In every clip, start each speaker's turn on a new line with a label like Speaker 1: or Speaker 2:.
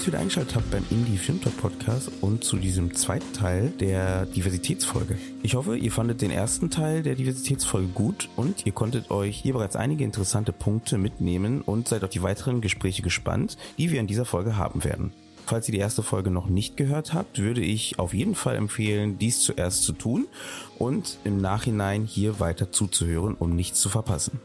Speaker 1: Dass ihr wieder eingeschaltet habt beim Indie Film Talk Podcast und zu diesem zweiten Teil der Diversitätsfolge. Ich hoffe, ihr fandet den ersten Teil der Diversitätsfolge gut und ihr konntet euch hier bereits einige interessante Punkte mitnehmen und seid auf die weiteren Gespräche gespannt, die wir in dieser Folge haben werden. Falls ihr die erste Folge noch nicht gehört habt, würde ich auf jeden Fall empfehlen, dies zuerst zu tun und im Nachhinein hier weiter zuzuhören, um nichts zu verpassen.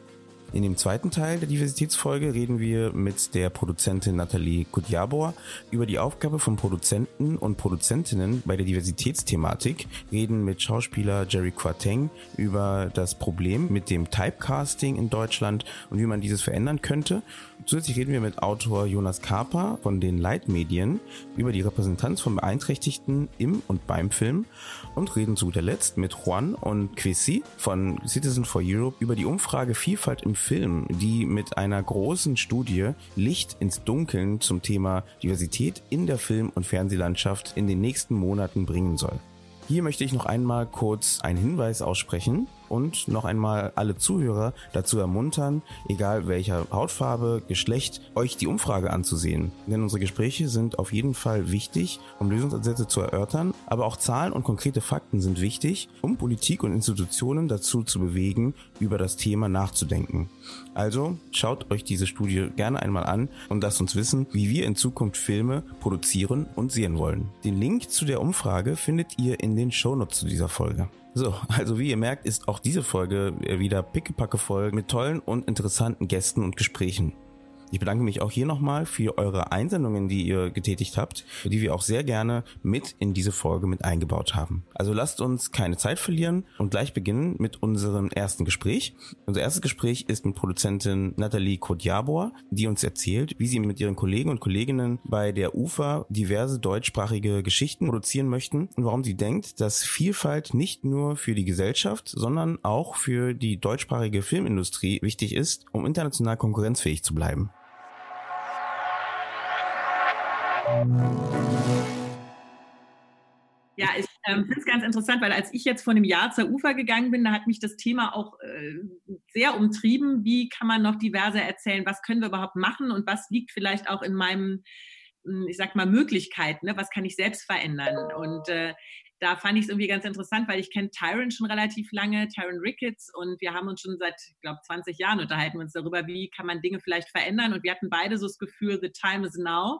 Speaker 1: In dem zweiten Teil der Diversitätsfolge reden wir mit der Produzentin Nathalie Kudjabor über die Aufgabe von Produzenten und Produzentinnen bei der Diversitätsthematik, reden mit Schauspieler Jerry Quateng über das Problem mit dem Typecasting in Deutschland und wie man dieses verändern könnte. Zusätzlich reden wir mit Autor Jonas Karper von den Leitmedien über die Repräsentanz von Beeinträchtigten im und beim Film und reden zu guter Letzt mit Juan und Quisi von Citizen for Europe über die Umfrage Vielfalt im Film, die mit einer großen Studie Licht ins Dunkeln zum Thema Diversität in der Film- und Fernsehlandschaft in den nächsten Monaten bringen soll. Hier möchte ich noch einmal kurz einen Hinweis aussprechen und noch einmal alle Zuhörer dazu ermuntern, egal welcher Hautfarbe, Geschlecht, euch die Umfrage anzusehen. Denn unsere Gespräche sind auf jeden Fall wichtig, um Lösungsansätze zu erörtern, aber auch Zahlen und konkrete Fakten sind wichtig, um Politik und Institutionen dazu zu bewegen, über das Thema nachzudenken. Also schaut euch diese Studie gerne einmal an und lasst uns wissen, wie wir in Zukunft Filme produzieren und sehen wollen. Den Link zu der Umfrage findet ihr in den Shownotes zu dieser Folge. So, also wie ihr merkt, ist auch diese Folge wieder pickepacke voll mit tollen und interessanten Gästen und Gesprächen. Ich bedanke mich auch hier nochmal für eure Einsendungen, die ihr getätigt habt, die wir auch sehr gerne mit in diese Folge mit eingebaut haben. Also lasst uns keine Zeit verlieren und gleich beginnen mit unserem ersten Gespräch. Unser erstes Gespräch ist mit Produzentin Nathalie Kodjabor, die uns erzählt, wie sie mit ihren Kollegen und Kolleginnen bei der UFA diverse deutschsprachige Geschichten produzieren möchten und warum sie denkt, dass Vielfalt nicht nur für die Gesellschaft, sondern auch für die deutschsprachige Filmindustrie wichtig ist, um international konkurrenzfähig zu bleiben.
Speaker 2: Ja, ich ähm, finde es ganz interessant, weil als ich jetzt vor einem Jahr zur UFA gegangen bin, da hat mich das Thema auch äh, sehr umtrieben. Wie kann man noch diverser erzählen? Was können wir überhaupt machen und was liegt vielleicht auch in meinem hm, ich sag mal, Möglichkeiten, ne? was kann ich selbst verändern? Und äh, da fand ich es irgendwie ganz interessant, weil ich kenne Tyron schon relativ lange, Tyron Ricketts, und wir haben uns schon seit, ich glaube, 20 Jahren unterhalten uns darüber, wie kann man Dinge vielleicht verändern. Und wir hatten beide so das Gefühl, the time is now.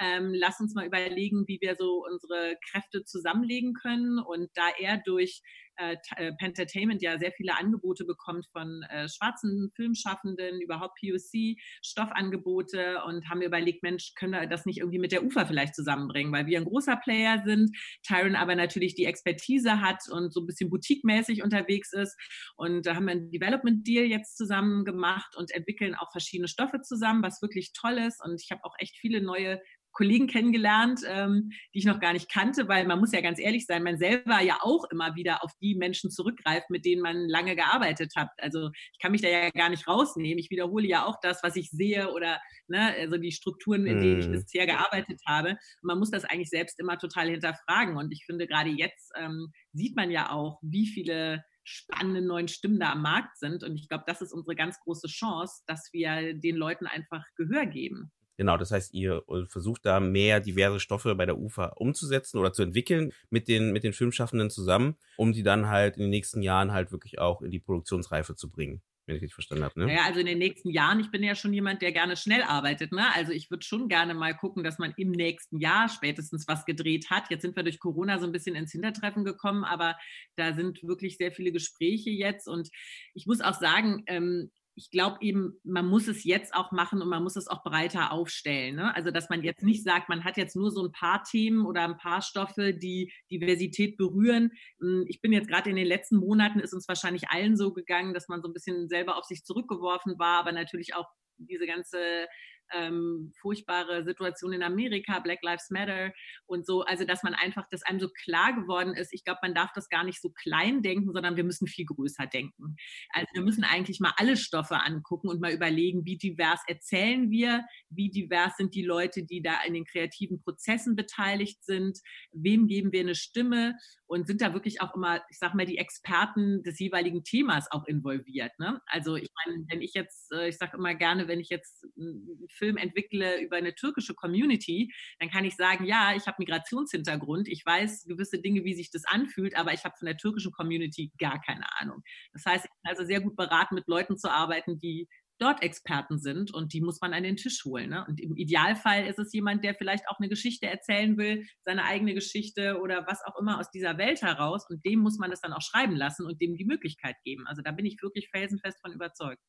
Speaker 2: Ähm, lass uns mal überlegen, wie wir so unsere Kräfte zusammenlegen können. Und da er durch äh, äh, Pentertainment ja sehr viele Angebote bekommt von äh, schwarzen Filmschaffenden, überhaupt POC, Stoffangebote und haben wir überlegt, Mensch, können wir das nicht irgendwie mit der UFA vielleicht zusammenbringen, weil wir ein großer Player sind, Tyron aber natürlich die Expertise hat und so ein bisschen boutique-mäßig unterwegs ist. Und da haben wir einen Development Deal jetzt zusammen gemacht und entwickeln auch verschiedene Stoffe zusammen, was wirklich toll ist. Und ich habe auch echt viele neue Kollegen kennengelernt, ähm, die ich noch gar nicht kannte, weil man muss ja ganz ehrlich sein, man selber ja auch immer wieder auf die Menschen zurückgreift, mit denen man lange gearbeitet hat. Also ich kann mich da ja gar nicht rausnehmen. Ich wiederhole ja auch das, was ich sehe oder ne, also die Strukturen, in denen ich mhm. bisher gearbeitet habe. Und man muss das eigentlich selbst immer total hinterfragen. Und ich finde, gerade jetzt ähm, sieht man ja auch, wie viele spannende neuen Stimmen da am Markt sind. Und ich glaube, das ist unsere ganz große Chance, dass wir den Leuten einfach Gehör geben.
Speaker 1: Genau, das heißt, ihr äh, versucht da mehr diverse Stoffe bei der UFA umzusetzen oder zu entwickeln mit den, mit den Filmschaffenden zusammen, um die dann halt in den nächsten Jahren halt wirklich auch in die Produktionsreife zu bringen wenn ich richtig verstanden habe.
Speaker 2: Ne? Ja, also in den nächsten Jahren, ich bin ja schon jemand, der gerne schnell arbeitet. Ne? Also ich würde schon gerne mal gucken, dass man im nächsten Jahr spätestens was gedreht hat. Jetzt sind wir durch Corona so ein bisschen ins Hintertreffen gekommen, aber da sind wirklich sehr viele Gespräche jetzt. Und ich muss auch sagen, ähm, ich glaube eben, man muss es jetzt auch machen und man muss es auch breiter aufstellen. Ne? Also, dass man jetzt nicht sagt, man hat jetzt nur so ein paar Themen oder ein paar Stoffe, die Diversität berühren. Hm, ich bin jetzt gerade in den letzten Monaten, ist uns wahrscheinlich allen so gegangen, dass man so ein bisschen selber auf sich zurückgeworfen war, aber natürlich auch diese ganze ähm, furchtbare Situation in Amerika, Black Lives Matter und so. Also, dass man einfach, dass einem so klar geworden ist, ich glaube, man darf das gar nicht so klein denken, sondern wir müssen viel größer denken. Also, wir müssen eigentlich mal alle Stoffe angucken und mal überlegen, wie divers erzählen wir, wie divers sind die Leute, die da in den kreativen Prozessen beteiligt sind, wem geben wir eine Stimme und sind da wirklich auch immer, ich sag mal, die Experten des jeweiligen Themas auch involviert. Ne? Also ich meine, wenn ich jetzt, äh, ich sage immer gerne, wenn ich jetzt einen Film entwickle über eine türkische Community, dann kann ich sagen, ja, ich habe Migrationshintergrund, ich weiß gewisse Dinge, wie sich das anfühlt, aber ich habe von der türkischen Community gar keine Ahnung. Das heißt, ich bin also sehr gut beraten, mit Leuten zu arbeiten, die dort Experten sind und die muss man an den Tisch holen. Ne? Und im Idealfall ist es jemand, der vielleicht auch eine Geschichte erzählen will, seine eigene Geschichte oder was auch immer aus dieser Welt heraus und dem muss man es dann auch schreiben lassen und dem die Möglichkeit geben. Also da bin ich wirklich felsenfest von überzeugt.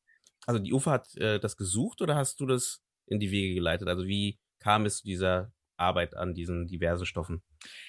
Speaker 3: Also die UFA hat äh, das gesucht oder hast du das in die Wege geleitet? Also wie kam es zu dieser Arbeit an diesen diversen Stoffen?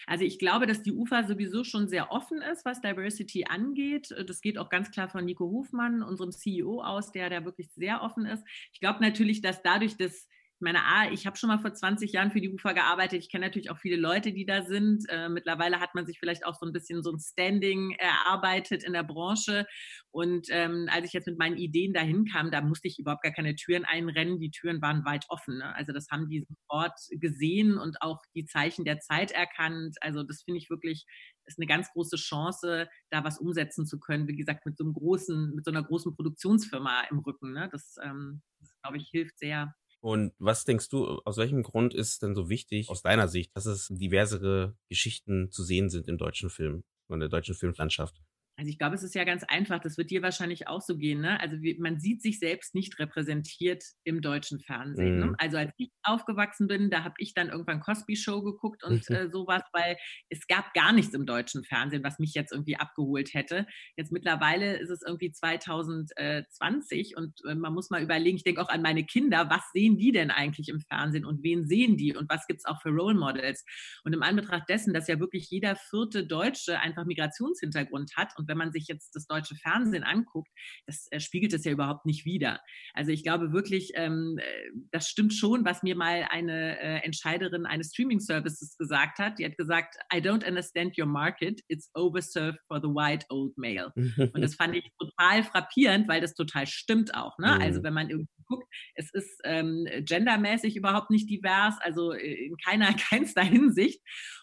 Speaker 2: Also ich glaube, dass die UFA sowieso schon sehr offen ist, was Diversity angeht. Das geht auch ganz klar von Nico Hofmann, unserem CEO, aus, der da wirklich sehr offen ist. Ich glaube natürlich, dass dadurch, dass ich meine, A, ich habe schon mal vor 20 Jahren für die UFA gearbeitet. Ich kenne natürlich auch viele Leute, die da sind. Äh, mittlerweile hat man sich vielleicht auch so ein bisschen so ein Standing erarbeitet in der Branche. Und ähm, als ich jetzt mit meinen Ideen dahin kam, da musste ich überhaupt gar keine Türen einrennen. Die Türen waren weit offen. Ne? Also das haben die sofort gesehen und auch die Zeichen der Zeit erkannt. Also das finde ich wirklich ist eine ganz große Chance, da was umsetzen zu können. Wie gesagt, mit so einem großen, mit so einer großen Produktionsfirma im Rücken. Ne? Das, ähm, das glaube ich, hilft sehr.
Speaker 3: Und was denkst du, aus welchem Grund ist es denn so wichtig, aus deiner Sicht, dass es diversere Geschichten zu sehen sind im deutschen Film, in der deutschen Filmlandschaft?
Speaker 2: Also ich glaube, es ist ja ganz einfach. Das wird dir wahrscheinlich auch so gehen. Ne? Also wie, man sieht sich selbst nicht repräsentiert im deutschen Fernsehen. Ne? Mhm. Ne? Also als ich aufgewachsen bin, da habe ich dann irgendwann Cosby Show geguckt und mhm. äh, sowas, weil es gab gar nichts im deutschen Fernsehen, was mich jetzt irgendwie abgeholt hätte. Jetzt mittlerweile ist es irgendwie 2020 und äh, man muss mal überlegen. Ich denke auch an meine Kinder. Was sehen die denn eigentlich im Fernsehen und wen sehen die und was gibt es auch für Role Models? Und im Anbetracht dessen, dass ja wirklich jeder vierte Deutsche einfach Migrationshintergrund hat und wenn man sich jetzt das deutsche Fernsehen anguckt, das äh, spiegelt es ja überhaupt nicht wider. Also ich glaube wirklich, ähm, äh, das stimmt schon, was mir mal eine äh, Entscheiderin eines Streaming-Services gesagt hat. Die hat gesagt, I don't understand your market, it's overserved for the white old male. Und das fand ich total frappierend, weil das total stimmt auch. Ne? Also mhm. Also wenn man irgendwie guckt, es ist ähm, gendermäßig überhaupt nicht divers, also äh, in keiner, keinster Hinsicht.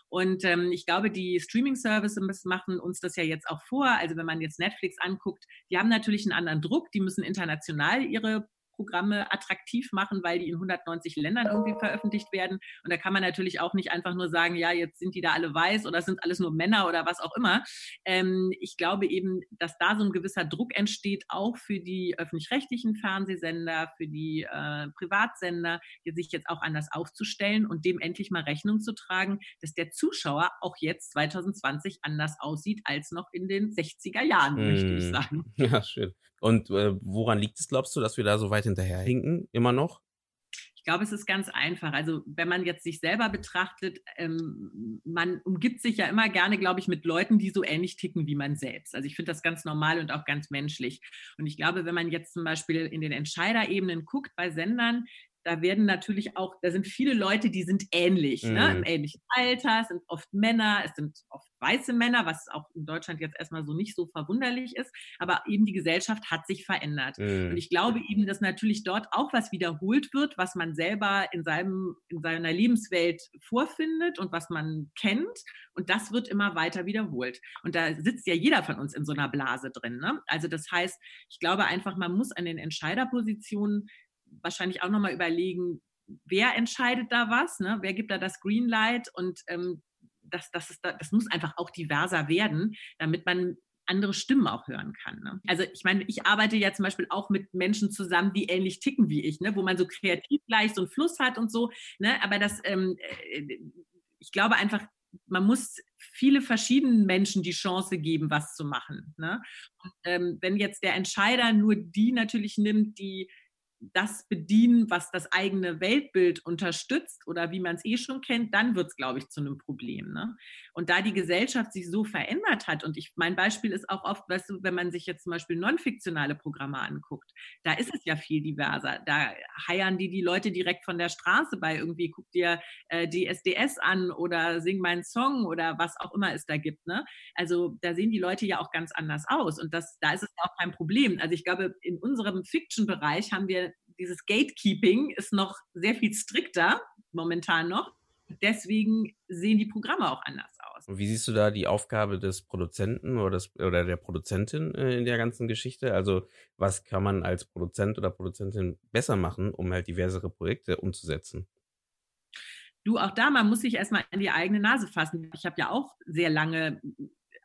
Speaker 2: Und ähm, ich glaube, die Streaming-Services machen uns das ja jetzt auch vor. Also wenn man jetzt Netflix anguckt, die haben natürlich einen anderen Druck. Die müssen international ihre Programme attraktiv machen, weil die in 190 Ländern irgendwie veröffentlicht werden. Und da kann man natürlich auch nicht einfach nur sagen, ja, jetzt sind die da alle weiß oder sind alles nur Männer oder was auch immer. Ähm, ich glaube eben, dass da so ein gewisser Druck entsteht, auch für die öffentlich-rechtlichen Fernsehsender, für die äh, Privatsender, die sich jetzt auch anders aufzustellen und dem endlich mal Rechnung zu tragen, dass der Zuschauer auch jetzt 2020 anders aussieht als noch in den 60er Jahren, mm. möchte ich hm. sagen.
Speaker 3: Ja, schön. Und äh, woran liegt es, glaubst du, dass wir da so weit hinterherhinken, immer noch?
Speaker 2: Ich glaube, es ist ganz einfach. Also wenn man jetzt sich selber betrachtet, ähm, man umgibt sich ja immer gerne, glaube ich, mit Leuten, die so ähnlich ticken wie man selbst. Also ich finde das ganz normal und auch ganz menschlich. Und ich glaube, wenn man jetzt zum Beispiel in den Entscheiderebenen guckt bei Sendern, da werden natürlich auch, da sind viele Leute, die sind ähnlich, mhm. ne? im ähnlichen Alter, es sind oft Männer, es sind oft weiße Männer, was auch in Deutschland jetzt erstmal so nicht so verwunderlich ist, aber eben die Gesellschaft hat sich verändert. Mhm. Und ich glaube eben, dass natürlich dort auch was wiederholt wird, was man selber in, seinem, in seiner Lebenswelt vorfindet und was man kennt. Und das wird immer weiter wiederholt. Und da sitzt ja jeder von uns in so einer Blase drin. Ne? Also das heißt, ich glaube einfach, man muss an den Entscheiderpositionen wahrscheinlich auch nochmal überlegen, wer entscheidet da was, ne? wer gibt da das Greenlight und ähm, das, das, ist da, das muss einfach auch diverser werden, damit man andere Stimmen auch hören kann. Ne? Also ich meine, ich arbeite ja zum Beispiel auch mit Menschen zusammen, die ähnlich ticken wie ich, ne? wo man so kreativ gleich so einen Fluss hat und so. Ne? Aber das, ähm, äh, ich glaube einfach, man muss viele verschiedenen Menschen die Chance geben, was zu machen. Ne? Und, ähm, wenn jetzt der Entscheider nur die natürlich nimmt, die das bedienen, was das eigene Weltbild unterstützt oder wie man es eh schon kennt, dann wird es, glaube ich, zu einem Problem. Ne? Und da die Gesellschaft sich so verändert hat, und ich, mein Beispiel ist auch oft, weißt du, wenn man sich jetzt zum Beispiel non-fiktionale Programme anguckt, da ist es ja viel diverser. Da heiern die die Leute direkt von der Straße bei irgendwie, guck dir äh, die SDS an oder sing meinen Song oder was auch immer es da gibt. Ne? Also da sehen die Leute ja auch ganz anders aus und das, da ist es auch kein Problem. Also ich glaube, in unserem Fiction-Bereich haben wir dieses Gatekeeping ist noch sehr viel strikter momentan noch. Deswegen sehen die Programme auch anders aus.
Speaker 3: Und wie siehst du da die Aufgabe des Produzenten oder, des, oder der Produzentin äh, in der ganzen Geschichte? Also was kann man als Produzent oder Produzentin besser machen, um halt diversere Projekte umzusetzen?
Speaker 2: Du, auch da, man muss sich erstmal in die eigene Nase fassen. Ich habe ja auch sehr lange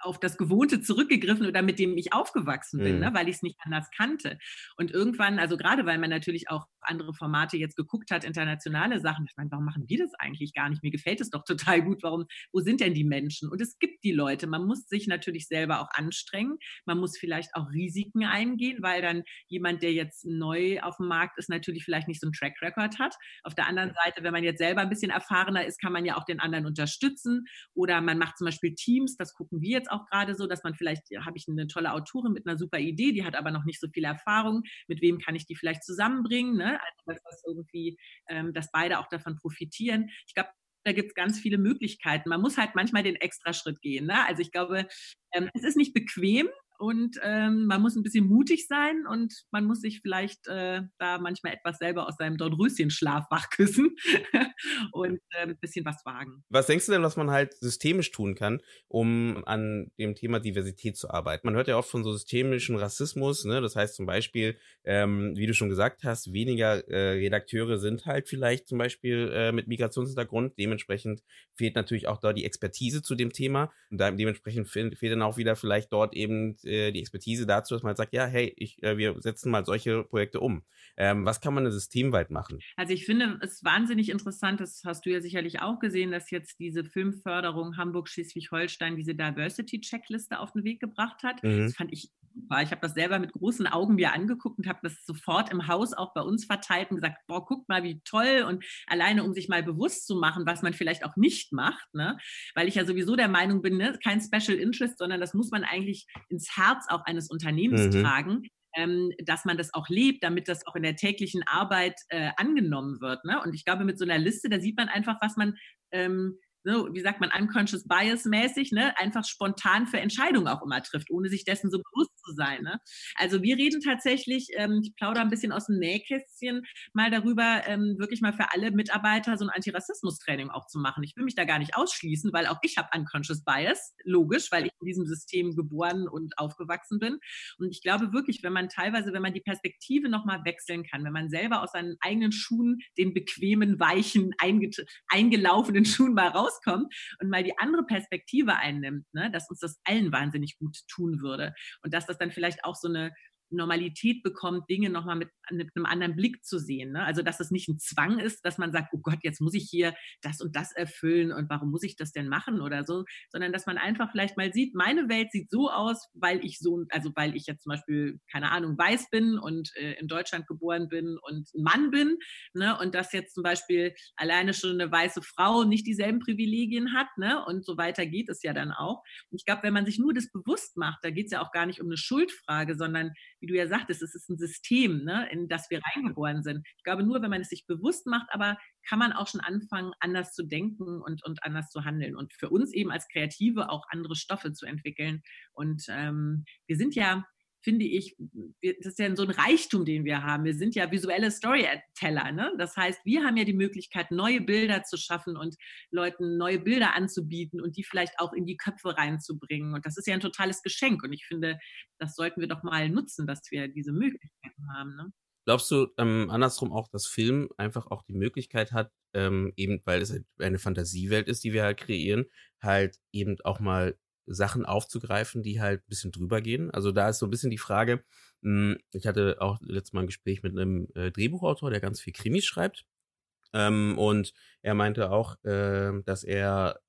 Speaker 2: auf das Gewohnte zurückgegriffen oder mit dem ich aufgewachsen bin, ne, mhm. ne, weil ich es nicht anders kannte. Und irgendwann, also gerade weil man natürlich auch andere Formate jetzt geguckt hat, internationale Sachen, ich meine, warum machen die das eigentlich gar nicht? Mir gefällt es doch total gut. Warum, wo sind denn die Menschen? Und es gibt die Leute. Man muss sich natürlich selber auch anstrengen. Man muss vielleicht auch Risiken eingehen, weil dann jemand, der jetzt neu auf dem Markt ist, natürlich vielleicht nicht so einen Track Record hat. Auf der anderen Seite, wenn man jetzt selber ein bisschen erfahrener ist, kann man ja auch den anderen unterstützen. Oder man macht zum Beispiel Teams, das gucken wir jetzt auch gerade so, dass man vielleicht, habe ich eine tolle Autorin mit einer super Idee, die hat aber noch nicht so viel Erfahrung, mit wem kann ich die vielleicht zusammenbringen, ne? also dass das irgendwie, ähm, dass beide auch davon profitieren. Ich glaube, da gibt es ganz viele Möglichkeiten. Man muss halt manchmal den Extraschritt gehen. Ne? Also ich glaube, ähm, es ist nicht bequem, und ähm, man muss ein bisschen mutig sein und man muss sich vielleicht äh, da manchmal etwas selber aus seinem Dornröschenschlaf wachküssen und äh, ein bisschen was wagen.
Speaker 3: Was denkst du denn, was man halt systemisch tun kann, um an dem Thema Diversität zu arbeiten? Man hört ja oft von so systemischen Rassismus, ne? das heißt zum Beispiel, ähm, wie du schon gesagt hast, weniger äh, Redakteure sind halt vielleicht zum Beispiel äh, mit Migrationshintergrund, dementsprechend fehlt natürlich auch da die Expertise zu dem Thema und da, dementsprechend fehlt, fehlt dann auch wieder vielleicht dort eben äh, die Expertise dazu, dass man sagt, ja, hey, ich, äh, wir setzen mal solche Projekte um. Ähm, was kann man denn systemweit machen?
Speaker 2: Also ich finde es wahnsinnig interessant, das hast du ja sicherlich auch gesehen, dass jetzt diese Filmförderung Hamburg-Schleswig-Holstein diese Diversity-Checkliste auf den Weg gebracht hat. Mhm. Das fand ich super. Ich habe das selber mit großen Augen mir angeguckt und habe das sofort im Haus auch bei uns verteilt und gesagt, boah, guck mal, wie toll. Und alleine, um sich mal bewusst zu machen, was man vielleicht auch nicht macht, ne? weil ich ja sowieso der Meinung bin, ne? kein Special Interest, sondern das muss man eigentlich ins Herz auch eines Unternehmens mhm. tragen. Ähm, dass man das auch lebt, damit das auch in der täglichen Arbeit äh, angenommen wird. Ne? Und ich glaube, mit so einer Liste, da sieht man einfach, was man ähm, so, wie sagt man, unconscious bias mäßig, ne, einfach spontan für Entscheidungen auch immer trifft, ohne sich dessen so bewusst zu sein. Ne? Also wir reden tatsächlich, ähm, ich plaudere ein bisschen aus dem Nähkästchen mal darüber, ähm, wirklich mal für alle Mitarbeiter so ein Antirassismus-Training auch zu machen. Ich will mich da gar nicht ausschließen, weil auch ich habe unconscious bias, logisch, weil ich in diesem System geboren und aufgewachsen bin. Und ich glaube wirklich, wenn man teilweise, wenn man die Perspektive nochmal wechseln kann, wenn man selber aus seinen eigenen Schuhen, den bequemen, weichen, eingelaufenen Schuhen mal raus rauskommt und mal die andere Perspektive einnimmt, ne, dass uns das allen wahnsinnig gut tun würde. Und dass das dann vielleicht auch so eine Normalität bekommt, Dinge nochmal mit, mit einem anderen Blick zu sehen. Ne? Also, dass es nicht ein Zwang ist, dass man sagt, oh Gott, jetzt muss ich hier das und das erfüllen und warum muss ich das denn machen oder so, sondern dass man einfach vielleicht mal sieht, meine Welt sieht so aus, weil ich so, also weil ich jetzt zum Beispiel, keine Ahnung, weiß bin und äh, in Deutschland geboren bin und Mann bin, ne? und dass jetzt zum Beispiel alleine schon eine weiße Frau nicht dieselben Privilegien hat, ne? und so weiter geht es ja dann auch. Und ich glaube, wenn man sich nur das bewusst macht, da geht es ja auch gar nicht um eine Schuldfrage, sondern wie du ja sagtest, es ist ein System, ne, in das wir reingeboren sind. Ich glaube, nur wenn man es sich bewusst macht, aber kann man auch schon anfangen, anders zu denken und, und anders zu handeln und für uns eben als Kreative auch andere Stoffe zu entwickeln. Und ähm, wir sind ja finde ich, das ist ja so ein Reichtum, den wir haben. Wir sind ja visuelle Storyteller. Ne? Das heißt, wir haben ja die Möglichkeit, neue Bilder zu schaffen und Leuten neue Bilder anzubieten und die vielleicht auch in die Köpfe reinzubringen. Und das ist ja ein totales Geschenk. Und ich finde, das sollten wir doch mal nutzen, dass wir diese Möglichkeiten haben. Ne?
Speaker 3: Glaubst du ähm, andersrum auch, dass Film einfach auch die Möglichkeit hat, ähm, eben weil es eine Fantasiewelt ist, die wir halt kreieren, halt eben auch mal Sachen aufzugreifen, die halt ein bisschen drüber gehen. Also da ist so ein bisschen die Frage, hm, ich hatte auch letztes Mal ein Gespräch mit einem äh, Drehbuchautor, der ganz viel Krimis schreibt. Ähm, und er meinte auch, äh, dass er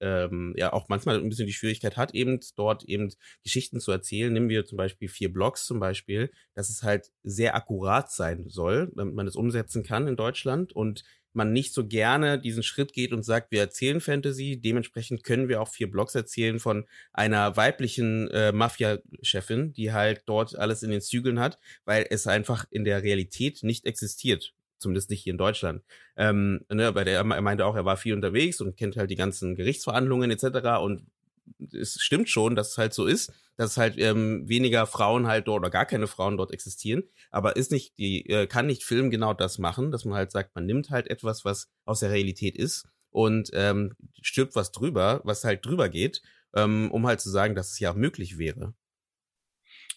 Speaker 3: ähm, ja auch manchmal ein bisschen die Schwierigkeit hat, eben dort eben Geschichten zu erzählen. Nehmen wir zum Beispiel vier Blogs zum Beispiel, dass es halt sehr akkurat sein soll, damit man es umsetzen kann in Deutschland und man nicht so gerne diesen Schritt geht und sagt, wir erzählen Fantasy, dementsprechend können wir auch vier Blogs erzählen von einer weiblichen äh, Mafia-Chefin, die halt dort alles in den Zügeln hat, weil es einfach in der Realität nicht existiert zumindest nicht hier in Deutschland. Ähm, ne, bei der er meinte auch, er war viel unterwegs und kennt halt die ganzen Gerichtsverhandlungen etc. Und es stimmt schon, dass es halt so ist, dass halt ähm, weniger Frauen halt dort oder gar keine Frauen dort existieren. Aber ist nicht die äh, kann nicht Film genau das machen, dass man halt sagt, man nimmt halt etwas, was aus der Realität ist und ähm, stirbt was drüber, was halt drüber geht, ähm, um halt zu sagen, dass es ja auch möglich wäre.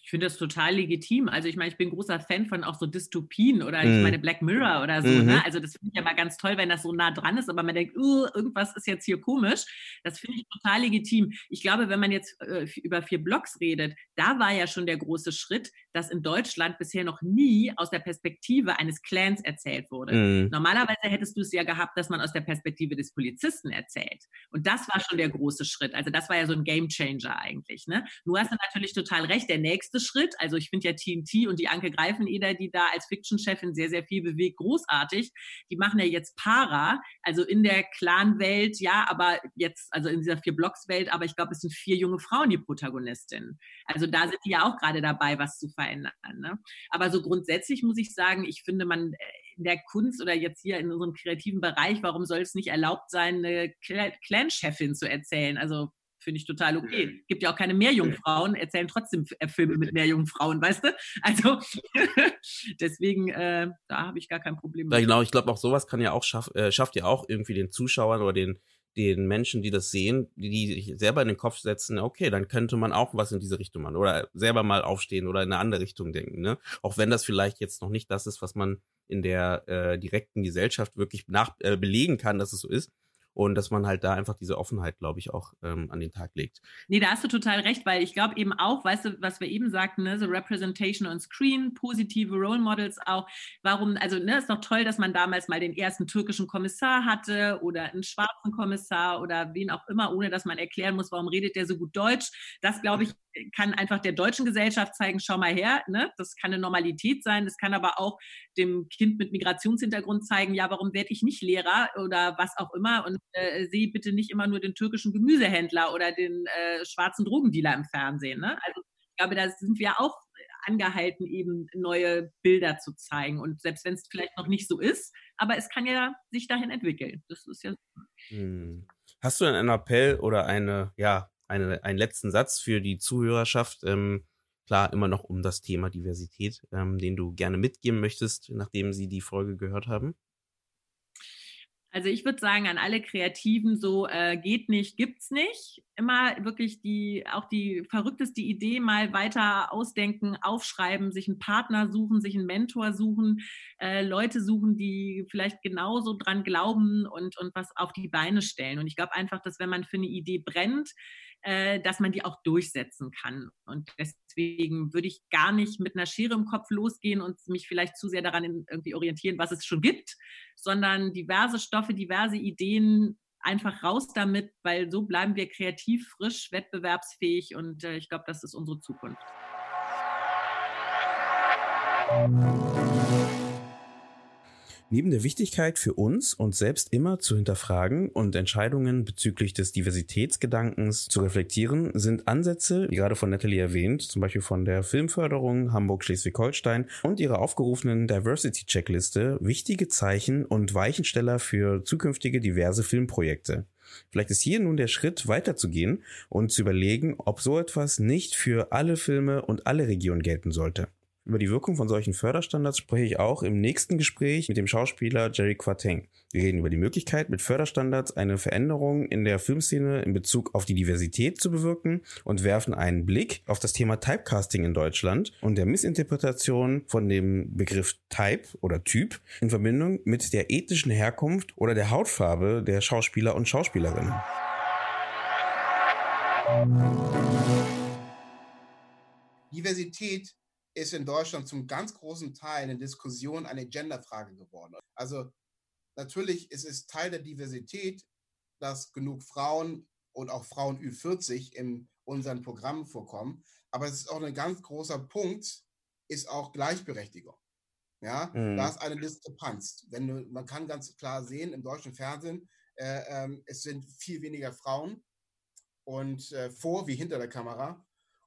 Speaker 2: Ich finde das total legitim. Also ich meine, ich bin großer Fan von auch so Dystopien oder ich mhm. meine Black Mirror oder so. Mhm. Ne? Also das finde ich ja mal ganz toll, wenn das so nah dran ist, aber man denkt, uh, irgendwas ist jetzt hier komisch. Das finde ich total legitim. Ich glaube, wenn man jetzt äh, über vier Blocks redet, da war ja schon der große Schritt, dass in Deutschland bisher noch nie aus der Perspektive eines Clans erzählt wurde. Mhm. Normalerweise hättest du es ja gehabt, dass man aus der Perspektive des Polizisten erzählt. Und das war schon der große Schritt. Also das war ja so ein Game Changer eigentlich. Ne? Du hast natürlich total recht. Der nächste Schritt, also ich finde ja TNT und die Anke Greifeneder, die da als Fiction-Chefin sehr, sehr viel bewegt, großartig. Die machen ja jetzt Para, also in der Clan-Welt, ja, aber jetzt, also in dieser Vier-Blocks-Welt, aber ich glaube, es sind vier junge Frauen die Protagonistinnen. Also da sind die ja auch gerade dabei, was zu verändern. Ne? Aber so grundsätzlich muss ich sagen, ich finde man äh, in der Kunst oder jetzt hier in unserem kreativen Bereich, warum soll es nicht erlaubt sein, eine Clan-Chefin zu erzählen? Also finde ich total okay. Gibt ja auch keine Meerjungfrauen, erzählen trotzdem äh, Filme mit Meerjungfrauen, weißt du? Also deswegen, äh, da habe ich gar kein Problem.
Speaker 3: Ja, genau, ich glaube auch sowas kann ja auch schaff, äh, schafft ja auch irgendwie den Zuschauern oder den den Menschen, die das sehen, die, sich selber in den Kopf setzen, okay, dann könnte man auch was in diese Richtung machen oder selber mal aufstehen oder in eine andere Richtung denken, ne? Auch wenn das vielleicht jetzt noch nicht das ist, was man in der äh, direkten Gesellschaft wirklich nach äh, belegen kann, dass es so ist und dass man halt da einfach diese Offenheit, glaube ich, auch ähm, an den Tag legt.
Speaker 2: Nee, da hast du total recht, weil ich glaube eben auch, weißt du, was wir eben sagten, ne, so Representation on Screen, positive Role Models auch. Warum, also ne, ist doch toll, dass man damals mal den ersten türkischen Kommissar hatte oder einen schwarzen Kommissar oder wen auch immer, ohne dass man erklären muss, warum redet der so gut Deutsch. Das, glaube ich, kann einfach der deutschen Gesellschaft zeigen, schau mal her, ne? das kann eine Normalität sein, das kann aber auch dem Kind mit Migrationshintergrund zeigen, ja, warum werde ich nicht Lehrer oder was auch immer und äh, sehe bitte nicht immer nur den türkischen Gemüsehändler oder den äh, schwarzen Drogendealer im Fernsehen. Ne? Also ich glaube, da sind wir auch angehalten, eben neue Bilder zu zeigen. Und selbst wenn es vielleicht noch nicht so ist, aber es kann ja sich dahin entwickeln. Das ist ja.
Speaker 3: Hm. Hast du denn einen Appell oder eine, ja, eine, einen letzten Satz für die Zuhörerschaft? Ähm, klar, immer noch um das Thema Diversität, ähm, den du gerne mitgeben möchtest, nachdem sie die Folge gehört haben?
Speaker 2: Also ich würde sagen, an alle Kreativen so äh, geht nicht, gibt's nicht. Immer wirklich die, auch die verrückteste Idee mal weiter ausdenken, aufschreiben, sich einen Partner suchen, sich einen Mentor suchen, äh, Leute suchen, die vielleicht genauso dran glauben und, und was auf die Beine stellen. Und ich glaube einfach, dass wenn man für eine Idee brennt, äh, dass man die auch durchsetzen kann. Und deswegen würde ich gar nicht mit einer Schere im Kopf losgehen und mich vielleicht zu sehr daran irgendwie orientieren, was es schon gibt, sondern diverse Stoffe, diverse Ideen einfach raus damit, weil so bleiben wir kreativ, frisch, wettbewerbsfähig und äh, ich glaube, das ist unsere Zukunft.
Speaker 3: Neben der Wichtigkeit für uns, uns selbst immer zu hinterfragen und Entscheidungen bezüglich des Diversitätsgedankens zu reflektieren, sind Ansätze, wie gerade von Natalie erwähnt, zum Beispiel von der Filmförderung Hamburg-Schleswig-Holstein und ihrer aufgerufenen Diversity-Checkliste wichtige Zeichen und Weichensteller für zukünftige diverse Filmprojekte. Vielleicht ist hier nun der Schritt weiterzugehen und zu überlegen, ob so etwas nicht für alle Filme und alle Regionen gelten sollte. Über die Wirkung von solchen Förderstandards spreche ich auch im nächsten Gespräch mit dem Schauspieler Jerry Quateng. Wir reden über die Möglichkeit, mit Förderstandards eine Veränderung in der Filmszene in Bezug auf die Diversität zu bewirken und werfen einen Blick auf das Thema Typecasting in Deutschland und der Missinterpretation von dem Begriff Type oder Typ in Verbindung mit der ethnischen Herkunft oder der Hautfarbe der Schauspieler und Schauspielerinnen.
Speaker 4: Diversität ist in Deutschland zum ganz großen Teil in Diskussion eine Genderfrage geworden. Also natürlich ist es Teil der Diversität, dass genug Frauen und auch Frauen Ü40 in unseren Programmen vorkommen. Aber es ist auch ein ganz großer Punkt, ist auch Gleichberechtigung. Ja, mhm. da ist eine Diskrepanz. Wenn du, man kann ganz klar sehen im deutschen Fernsehen, äh, äh, es sind viel weniger Frauen und äh, vor wie hinter der Kamera.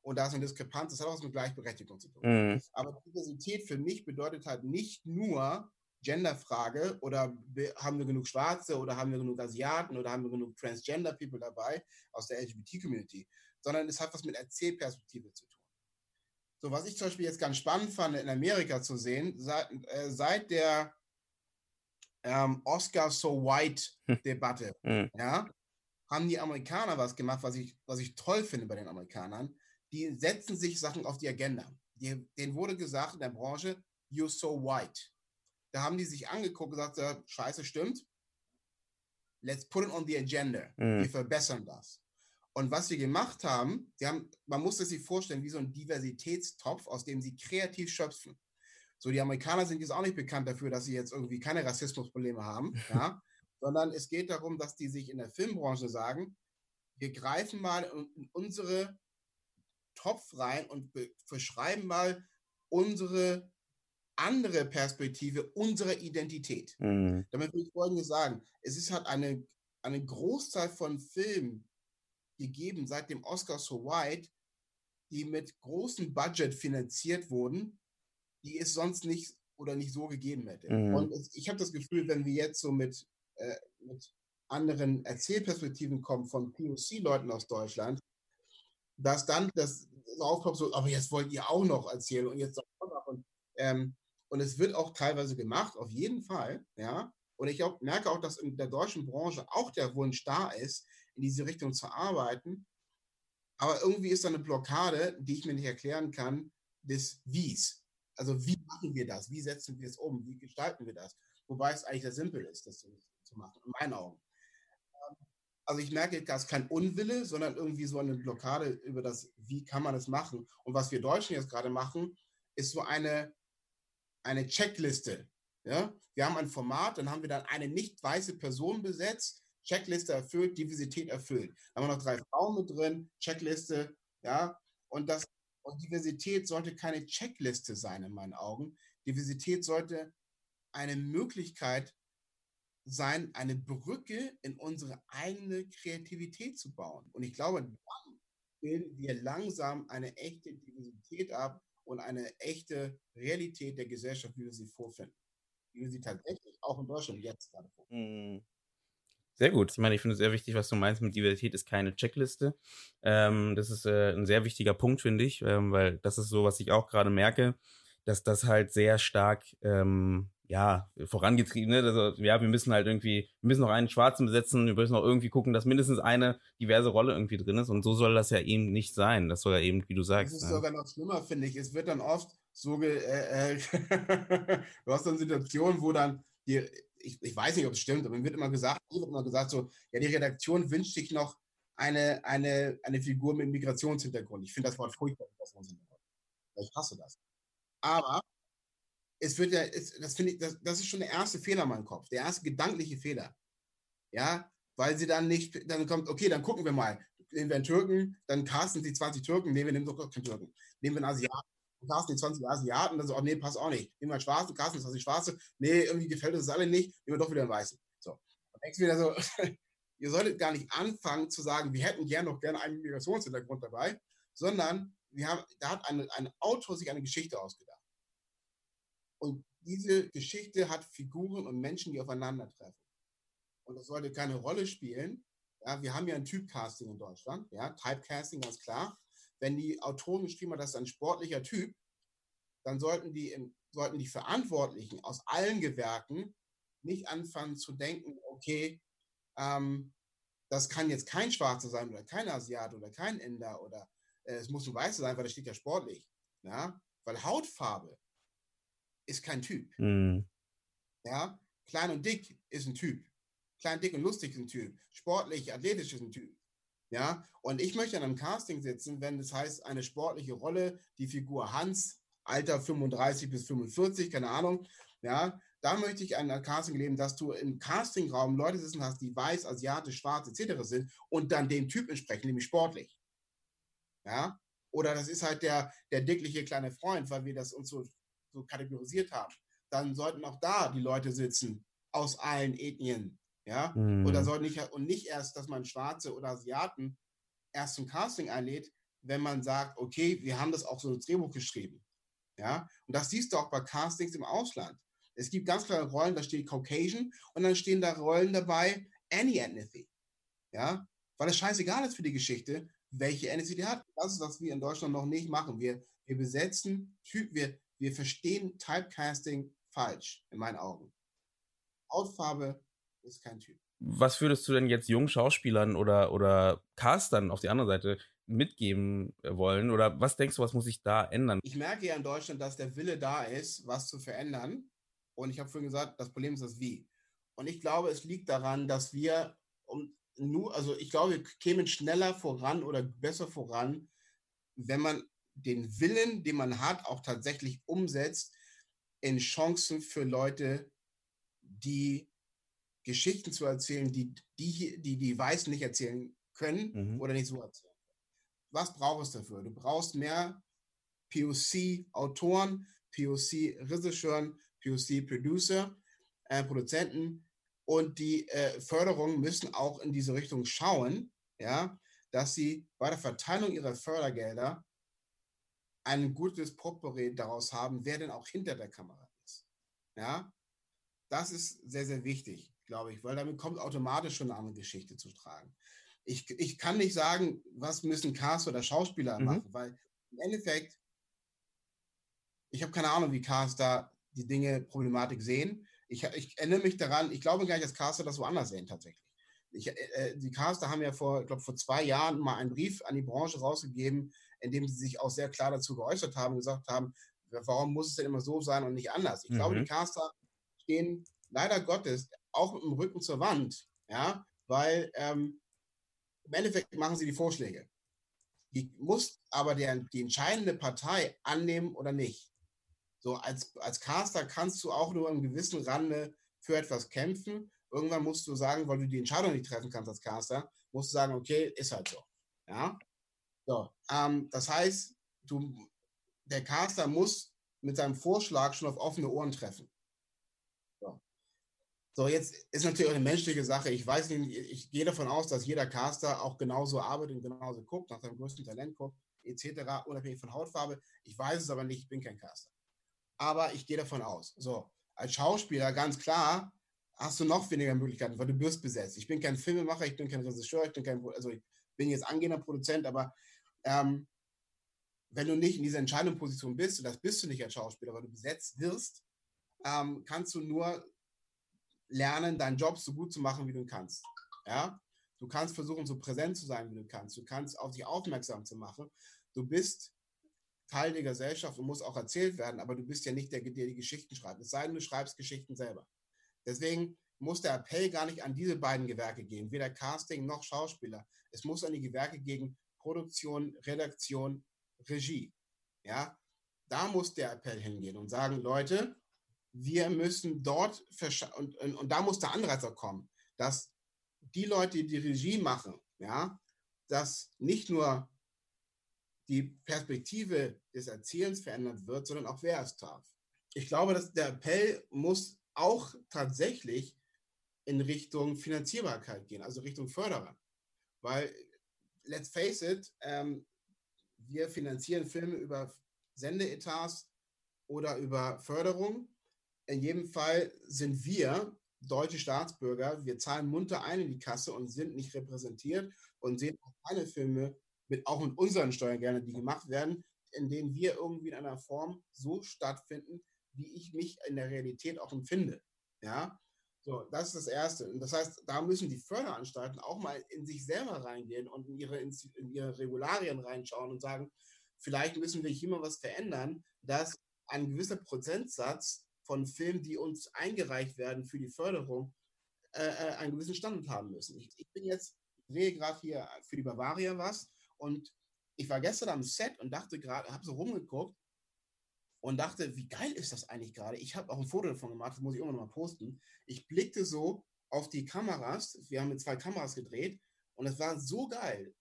Speaker 4: Und da ist eine Diskrepanz, das hat auch was mit Gleichberechtigung zu tun. Mhm. Aber Diversität für mich bedeutet halt nicht nur Genderfrage oder haben wir genug Schwarze oder haben wir genug Asiaten oder haben wir genug Transgender People dabei aus der LGBT-Community, sondern es hat was mit Erzählperspektive zu tun. So, was ich zum Beispiel jetzt ganz spannend fand, in Amerika zu sehen, seit, äh, seit der ähm, Oscar So White-Debatte, hm. ja, haben die Amerikaner was gemacht, was ich, was ich toll finde bei den Amerikanern. Die setzen sich Sachen auf die Agenda. Die, denen wurde gesagt in der Branche, you're so white. Da haben die sich angeguckt und gesagt, scheiße, stimmt. Let's put it on the agenda. Mhm. Wir verbessern das. Und was wir gemacht haben, sie haben, man muss es sich vorstellen, wie so ein Diversitätstopf, aus dem sie kreativ schöpfen. So, die Amerikaner sind jetzt auch nicht bekannt dafür, dass sie jetzt irgendwie keine Rassismusprobleme haben, ja, sondern es geht darum, dass die sich in der Filmbranche sagen, wir greifen mal in unsere Topf rein und verschreiben mal unsere andere Perspektive unserer Identität. Mhm. Damit will ich Folgendes sagen. Es ist halt eine, eine Großzahl von Filmen gegeben seit dem Oscar So White, die mit großem Budget finanziert wurden, die es sonst nicht oder nicht so gegeben hätte. Mhm. Und ich habe das Gefühl, wenn wir jetzt so mit, äh, mit anderen Erzählperspektiven kommen von POC-Leuten aus Deutschland, dass dann das aufkommt, so, aber jetzt wollt ihr auch noch erzählen und jetzt auch noch. Und ähm, und es wird auch teilweise gemacht, auf jeden Fall, ja. Und ich auch, merke auch, dass in der deutschen Branche auch der Wunsch da ist, in diese Richtung zu arbeiten. Aber irgendwie ist da eine Blockade, die ich mir nicht erklären kann, des Wies. Also wie machen wir das? Wie setzen wir es um? Wie gestalten wir das? Wobei es eigentlich sehr simpel ist, das zu machen, in meinen Augen. Also ich merke, das ist kein Unwille, sondern irgendwie so eine Blockade über das, wie kann man das machen. Und was wir Deutschen jetzt gerade machen, ist so eine eine Checkliste. Ja? Wir haben ein Format, dann haben wir dann eine nicht weiße Person besetzt, Checkliste erfüllt, Diversität erfüllt. Dann haben wir noch drei Frauen mit drin, Checkliste, ja. Und das und Diversität sollte keine Checkliste sein in meinen Augen. Diversität sollte eine Möglichkeit sein, eine Brücke in unsere eigene Kreativität zu bauen. Und ich glaube, dann bilden wir langsam eine echte Diversität ab, und eine echte Realität der Gesellschaft, wie wir sie vorfinden. Wie wir sie tatsächlich auch in Deutschland jetzt gerade vorfinden.
Speaker 3: Mhm. Sehr gut. Ich meine, ich finde es sehr wichtig, was du meinst mit Diversität ist keine Checkliste. Ähm, das ist äh, ein sehr wichtiger Punkt, finde ich, ähm, weil das ist so, was ich auch gerade merke, dass das halt sehr stark ähm, ja, vorangetrieben. Ne? Also, ja, wir müssen halt irgendwie, wir müssen noch einen Schwarzen besetzen, wir müssen noch irgendwie gucken, dass mindestens eine diverse Rolle irgendwie drin ist. Und so soll das ja eben nicht sein. Das soll ja eben, wie du sagst.
Speaker 4: Das ist ne? sogar noch schlimmer, finde ich. Es wird dann oft so, ge äh, äh du hast dann Situationen, wo dann die, ich, ich weiß nicht, ob es stimmt, aber mir wird immer gesagt, mir wird immer gesagt so, ja, die Redaktion wünscht sich noch eine, eine, eine Figur mit Migrationshintergrund. Ich finde das Wort furchtbar, Ich hasse das. Aber es wird ja, es, das finde ich, das, das ist schon der erste Fehler in meinem Kopf, der erste gedankliche Fehler. Ja, weil sie dann nicht, dann kommt, okay, dann gucken wir mal. Nehmen wir einen Türken, dann casten sie 20 Türken, nee, wir nehmen doch keinen Türken. Nehmen wir einen Asiaten, casten die 20 Asiaten, dann so, oh nee, passt auch nicht. Nehmen wir einen Schwarzen, casten 20 Schwarze, nee, irgendwie gefällt uns das alle nicht, nehmen wir doch wieder einen Weißen. So. Dann denkst wieder so, ihr solltet gar nicht anfangen zu sagen, wir hätten gern noch gerne einen Migrationshintergrund dabei, sondern wir haben, da hat eine, ein Autor sich eine Geschichte ausgedacht. Und diese Geschichte hat Figuren und Menschen, die aufeinandertreffen. Und das sollte keine Rolle spielen. Ja, wir haben ja ein Typcasting in Deutschland, ja, Typecasting, ganz klar. Wenn die Autoren geschrieben haben, das ist ein sportlicher Typ, dann sollten die, im, sollten die Verantwortlichen aus allen Gewerken nicht anfangen zu denken, okay, ähm, das kann jetzt kein Schwarzer sein oder kein Asiat oder kein Inder oder äh, es muss ein Weißer sein, weil das steht ja sportlich. Ja? Weil Hautfarbe ist kein Typ. Mhm. Ja, klein und dick ist ein Typ. Klein, dick und lustig ist ein Typ. Sportlich, athletisch ist ein Typ. Ja, und ich möchte an einem Casting sitzen, wenn das heißt, eine sportliche Rolle, die Figur Hans, Alter 35 bis 45, keine Ahnung, ja, da möchte ich ein Casting leben, dass du im Castingraum Leute sitzen hast, die weiß, asiatisch, schwarz etc. sind und dann dem Typ entsprechen, nämlich sportlich. Ja? Oder das ist halt der, der dickliche kleine Freund, weil wir das uns so, so kategorisiert haben. Dann sollten auch da die Leute sitzen aus allen Ethnien. Ja? Mhm. Oder soll nicht, und nicht erst, dass man Schwarze oder Asiaten erst zum Casting einlädt, wenn man sagt, okay, wir haben das auch so ein Drehbuch geschrieben. Ja? Und das siehst du auch bei Castings im Ausland. Es gibt ganz klare Rollen, da steht Caucasian und dann stehen da Rollen dabei, any ethnicity. Ja? Weil es scheißegal ist für die Geschichte, welche ethnicity hat. Das ist, was wir in Deutschland noch nicht machen. Wir, wir besetzen Typ, wir, wir verstehen Typecasting falsch, in meinen Augen. Hautfarbe ist kein Typ.
Speaker 3: Was würdest du denn jetzt jungen Schauspielern oder, oder Castern auf die andere Seite mitgeben wollen? Oder was denkst du, was muss sich da ändern?
Speaker 4: Ich merke ja in Deutschland, dass der Wille da ist, was zu verändern. Und ich habe vorhin gesagt, das Problem ist das Wie. Und ich glaube, es liegt daran, dass wir um nur, also ich glaube, wir kämen schneller voran oder besser voran, wenn man den Willen, den man hat, auch tatsächlich umsetzt in Chancen für Leute, die Geschichten zu erzählen, die die, die, die Weißen nicht erzählen können mhm. oder nicht so erzählen. Was brauchst du dafür? Du brauchst mehr POC-Autoren, POC-Regisseuren, POC-Producer, äh, Produzenten und die äh, Förderungen müssen auch in diese Richtung schauen, ja, dass sie bei der Verteilung ihrer Fördergelder ein gutes Potpourri daraus haben, wer denn auch hinter der Kamera ist. Ja, das ist sehr, sehr wichtig glaube ich, weil damit kommt automatisch schon eine andere Geschichte zu tragen. Ich, ich kann nicht sagen, was müssen Cast oder Schauspieler mhm. machen, weil im Endeffekt, ich habe keine Ahnung, wie Cast da die Dinge, Problematik sehen. Ich, ich erinnere mich daran, ich glaube gar nicht, dass Caster das woanders sehen tatsächlich. Ich, äh, die Caster haben ja vor, ich glaube, vor zwei Jahren mal einen Brief an die Branche rausgegeben, in dem sie sich auch sehr klar dazu geäußert haben und gesagt haben, warum muss es denn immer so sein und nicht anders? Ich mhm. glaube, die Caster stehen leider Gottes auch mit dem Rücken zur Wand, ja, weil ähm, im Endeffekt machen sie die Vorschläge. Die muss aber der, die entscheidende Partei annehmen oder nicht. So als, als Caster kannst du auch nur im gewissen Rande für etwas kämpfen. Irgendwann musst du sagen, weil du die Entscheidung nicht treffen kannst als Caster, musst du sagen, okay, ist halt so. Ja. So, ähm, das heißt, du, der Caster muss mit seinem Vorschlag schon auf offene Ohren treffen. So, jetzt ist natürlich auch eine menschliche Sache. Ich weiß nicht, ich gehe davon aus, dass jeder Caster auch genauso arbeitet und genauso guckt, nach seinem größten Talent guckt, etc., unabhängig von Hautfarbe. Ich weiß es aber nicht, ich bin kein Caster. Aber ich gehe davon aus. So, als Schauspieler ganz klar hast du noch weniger Möglichkeiten, weil du wirst besetzt. Ich bin kein Filmemacher, ich bin kein Regisseur, ich bin kein, also ich bin jetzt angehender Produzent, aber ähm, wenn du nicht in dieser entscheidenden Position bist, und das bist du nicht als Schauspieler, weil du besetzt wirst, ähm, kannst du nur lernen, deinen Job so gut zu machen, wie du kannst. Ja? Du kannst versuchen, so präsent zu sein, wie du kannst. Du kannst auf dich aufmerksam zu machen. Du bist Teil der Gesellschaft und musst auch erzählt werden, aber du bist ja nicht der, der die Geschichten schreibt. Es sei denn, du schreibst Geschichten selber. Deswegen muss der Appell gar nicht an diese beiden Gewerke gehen, weder Casting noch Schauspieler. Es muss an die Gewerke gegen Produktion, Redaktion, Regie. Ja, da muss der Appell hingehen und sagen, Leute, wir müssen dort, und, und, und da muss der Anreiz auch kommen, dass die Leute, die die Regie machen, ja, dass nicht nur die Perspektive des Erzählens verändert wird, sondern auch wer es darf. Ich glaube, dass der Appell muss auch tatsächlich in Richtung Finanzierbarkeit gehen, also Richtung Förderer. Weil, let's face it, ähm, wir finanzieren Filme über Sendeetats oder über Förderung. In jedem Fall sind wir deutsche Staatsbürger, wir zahlen munter ein in die Kasse und sind nicht repräsentiert und sehen auch keine Filme mit auch mit unseren Steuergeldern, die gemacht werden, in denen wir irgendwie in einer Form so stattfinden, wie ich mich in der Realität auch empfinde. Ja, so, das ist das Erste. Und das heißt, da müssen die Förderanstalten auch mal in sich selber reingehen und in ihre, in ihre Regularien reinschauen und sagen, vielleicht müssen wir hier mal was verändern, dass ein gewisser Prozentsatz von Filmen, die uns eingereicht werden für die Förderung, äh, äh einen gewissen Standard haben müssen. Ich, ich bin jetzt, sehe gerade hier für die Bavaria was und ich war gestern am Set und dachte gerade, habe so rumgeguckt und dachte, wie geil ist das eigentlich gerade? Ich habe auch ein Foto davon gemacht, das muss ich immer noch mal posten. Ich blickte so auf die Kameras, wir haben mit zwei Kameras gedreht und es war so geil.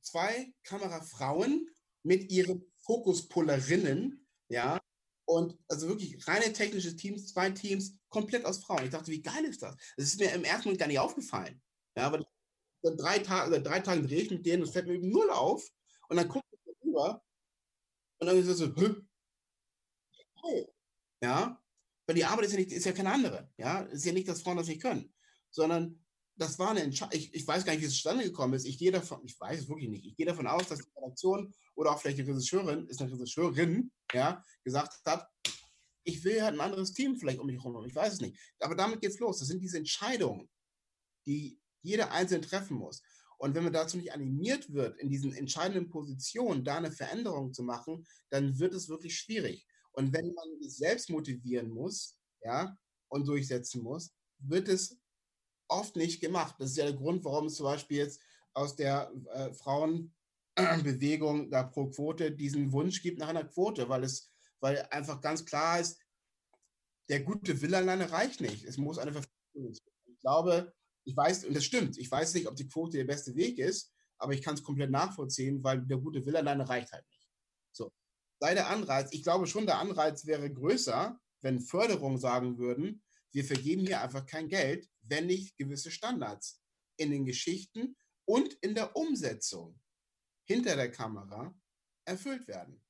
Speaker 4: Zwei Kamerafrauen mit ihren Fokuspullerinnen, ja, und also wirklich reine technische Teams, zwei Teams, komplett aus Frauen. Ich dachte, wie geil ist das? Das ist mir im ersten Moment gar nicht aufgefallen. Ja, aber seit drei, Tage, drei Tagen drehe ich mit denen, das fällt mir eben null auf. Und dann gucke ich rüber und dann ist es so, Hö? ja, weil die Arbeit ist ja, nicht, ist ja keine andere. Ja, ist ja nicht, dass Frauen das nicht können, sondern das war eine Entscheidung. Ich, ich, weiß gar nicht, wie es zustande gekommen ist. Ich gehe davon, ich weiß es wirklich nicht. Ich gehe davon aus, dass die Redaktion oder auch vielleicht die Regisseurin, ist eine Regisseurin, ja, gesagt hat, ich will halt ein anderes Team vielleicht um mich herum. Ich weiß es nicht. Aber damit geht's los. Das sind diese Entscheidungen, die jeder Einzelne treffen muss. Und wenn man dazu nicht animiert wird, in diesen entscheidenden Positionen da eine Veränderung zu machen, dann wird es wirklich schwierig. Und wenn man sich selbst motivieren muss, ja, und durchsetzen muss, wird es oft nicht gemacht. Das ist ja der Grund, warum es zum Beispiel jetzt aus der äh, Frauenbewegung da pro Quote diesen Wunsch gibt nach einer Quote, weil es, weil einfach ganz klar ist, der gute Wille alleine reicht nicht. Es muss eine Verpflichtung. Ich glaube, ich weiß, und das stimmt, ich weiß nicht, ob die Quote der beste Weg ist, aber ich kann es komplett nachvollziehen, weil der gute Wille alleine reicht halt nicht. So. Sei der Anreiz, ich glaube schon, der Anreiz wäre größer, wenn Förderungen sagen würden, wir vergeben hier einfach kein Geld, wenn nicht gewisse Standards in den Geschichten und in der Umsetzung hinter der Kamera erfüllt werden.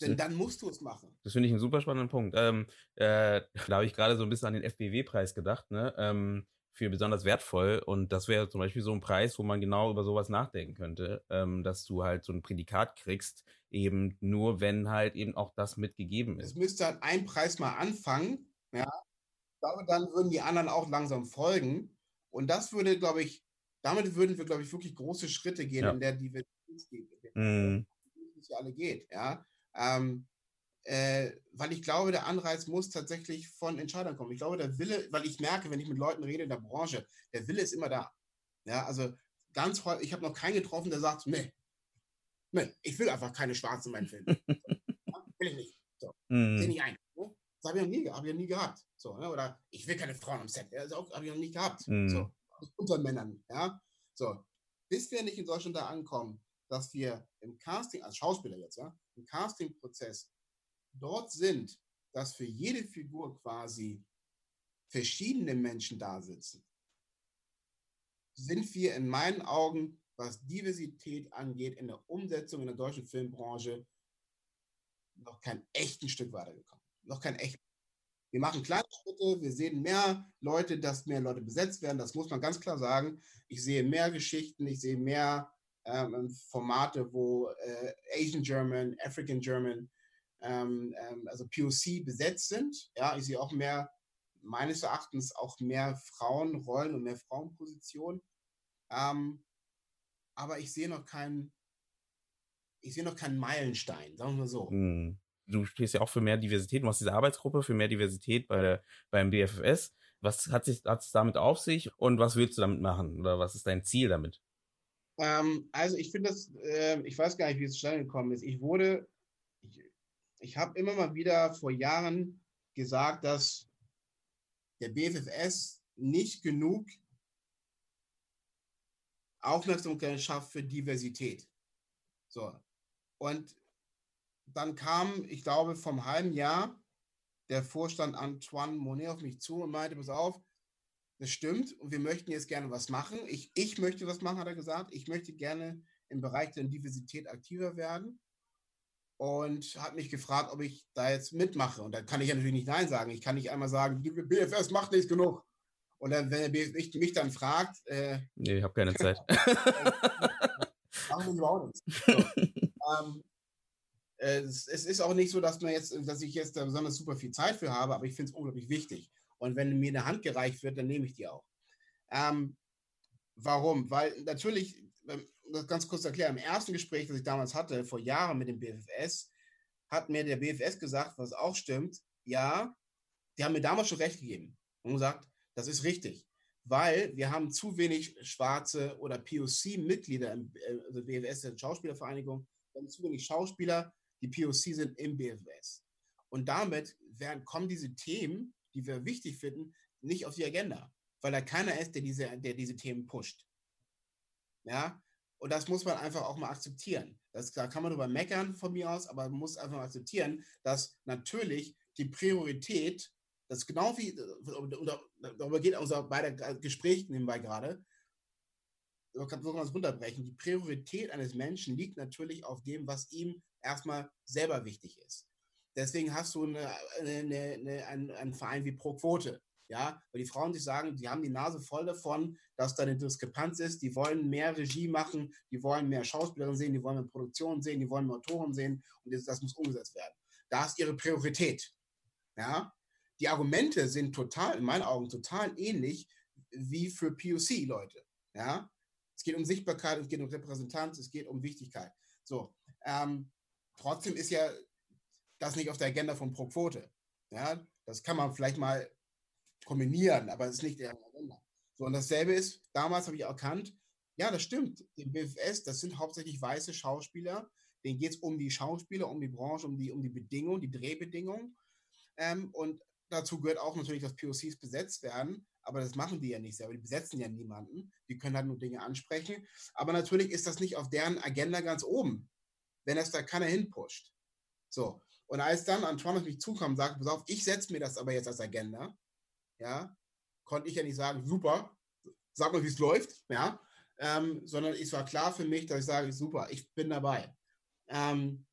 Speaker 4: Denn dann musst du es machen.
Speaker 3: Das finde ich einen super spannenden Punkt. Ähm, äh, da habe ich gerade so ein bisschen an den FBW-Preis gedacht, ne? Ähm, für besonders wertvoll. Und das wäre zum Beispiel so ein Preis, wo man genau über sowas nachdenken könnte, ähm, dass du halt so ein Prädikat kriegst, eben nur wenn halt eben auch das mitgegeben ist.
Speaker 4: Es müsste halt ein Preis mal anfangen, ja. Ich glaube, dann würden die anderen auch langsam folgen. Und das würde, glaube ich, damit würden wir, glaube ich, wirklich große Schritte gehen, ja. in der Diversität, mm. die alle geht, ja. Ähm, äh, weil ich glaube, der Anreiz muss tatsächlich von Entscheidern kommen. Ich glaube, der Wille, weil ich merke, wenn ich mit Leuten rede in der Branche, der Wille ist immer da. Ja, also ganz häufig, ich habe noch keinen getroffen, der sagt, nee, nee, ich will einfach keine Schwarzen in meinen Film. ja, will ich nicht. So, mm. Sehe nicht ein. Ne? Das habe ich noch nie, hab ich noch nie gehabt. So, ne? Oder ich will keine Frauen am Set. Das habe ich noch nie gehabt. Mm. So, unter Männern. Ja, so. Bis wir nicht in Deutschland da ankommen, dass wir im Casting, als Schauspieler jetzt, ja, im Casting-Prozess dort sind, dass für jede Figur quasi verschiedene Menschen da sitzen, sind wir in meinen Augen, was Diversität angeht, in der Umsetzung in der deutschen Filmbranche noch kein echten Stück weitergekommen. Noch kein echt. Wir machen kleine Schritte, wir sehen mehr Leute, dass mehr Leute besetzt werden, das muss man ganz klar sagen. Ich sehe mehr Geschichten, ich sehe mehr ähm, Formate, wo äh, Asian German, African German, ähm, ähm, also POC besetzt sind. Ja, ich sehe auch mehr, meines Erachtens auch mehr Frauenrollen und mehr Frauenpositionen. Ähm, aber ich sehe noch keinen, ich sehe noch keinen Meilenstein, sagen wir mal so.
Speaker 3: Hm. Du stehst ja auch für mehr Diversität, du machst diese Arbeitsgruppe für mehr Diversität bei der, beim BFFS. Was hat sich hat es damit auf sich und was willst du damit machen? Oder was ist dein Ziel damit?
Speaker 4: Ähm, also ich finde das, äh, ich weiß gar nicht, wie es zustande gekommen ist. Ich wurde ich habe immer mal wieder vor Jahren gesagt, dass der BFFS nicht genug Aufmerksamkeit schafft für Diversität. So. Und dann kam, ich glaube, vom halben Jahr der Vorstand Antoine Monet auf mich zu und meinte, pass auf, das stimmt und wir möchten jetzt gerne was machen. Ich, ich möchte was machen, hat er gesagt. Ich möchte gerne im Bereich der Diversität aktiver werden und hat mich gefragt, ob ich da jetzt mitmache. Und da kann ich ja natürlich nicht Nein sagen. Ich kann nicht einmal sagen, die BFS macht nicht genug. Und dann, wenn der BFS mich dann fragt. Äh,
Speaker 3: nee, ich habe keine Zeit.
Speaker 4: machen wir überhaupt nichts. So. ähm, äh, es, es, ist auch nicht so, dass, man jetzt, dass ich jetzt da besonders super viel Zeit für habe, aber ich finde es unglaublich wichtig. Und wenn mir eine Hand gereicht wird, dann nehme ich die auch. Ähm, warum? Weil natürlich das ganz kurz erklären, im ersten Gespräch, das ich damals hatte, vor Jahren mit dem BFS, hat mir der BFS gesagt, was auch stimmt, ja, die haben mir damals schon recht gegeben und gesagt, das ist richtig, weil wir haben zu wenig schwarze oder POC-Mitglieder im äh, also BFS, der Schauspielervereinigung, wir haben zu wenig Schauspieler, die POC sind im BFS. Und damit werden, kommen diese Themen, die wir wichtig finden, nicht auf die Agenda, weil da keiner ist, der diese, der diese Themen pusht. Ja, und das muss man einfach auch mal akzeptieren. Das, da kann man darüber meckern von mir aus, aber man muss einfach mal akzeptieren, dass natürlich die Priorität, das genau wie, darüber geht unser beider Gespräch nebenbei gerade, so kann man es runterbrechen. Die Priorität eines Menschen liegt natürlich auf dem, was ihm erstmal selber wichtig ist. Deswegen hast du eine, eine, eine, einen, einen Verein wie Pro Quote. Ja, weil die Frauen sich sagen, die haben die Nase voll davon, dass da eine Diskrepanz ist. Die wollen mehr Regie machen, die wollen mehr Schauspielerinnen sehen, die wollen mehr Produktion sehen, die wollen mehr Autoren sehen und das, das muss umgesetzt werden. Da ist ihre Priorität. Ja, die Argumente sind total, in meinen Augen, total ähnlich wie für POC-Leute. Ja, es geht um Sichtbarkeit, es geht um Repräsentanz, es geht um Wichtigkeit. So, ähm, trotzdem ist ja das nicht auf der Agenda von Pro Quote. Ja, das kann man vielleicht mal kombinieren, aber es ist nicht der Agenda. So, und dasselbe ist, damals habe ich erkannt, ja, das stimmt. Im BFS, das sind hauptsächlich weiße Schauspieler. Denen geht es um die Schauspieler, um die Branche, um die, um die Bedingungen, die Drehbedingungen. Ähm, und dazu gehört auch natürlich, dass POCs besetzt werden. Aber das machen die ja nicht selber. Die besetzen ja niemanden. Die können halt nur Dinge ansprechen. Aber natürlich ist das nicht auf deren Agenda ganz oben, wenn es da keiner hinpusht. So. Und als dann Antoine auf mich zukam und sagte, pass auf, ich setze mir das aber jetzt als Agenda, ja, konnte ich ja nicht sagen, super, sag mal, wie es läuft, ja, ähm, sondern es war klar für mich, dass ich sage, super, ich bin dabei. Ähm,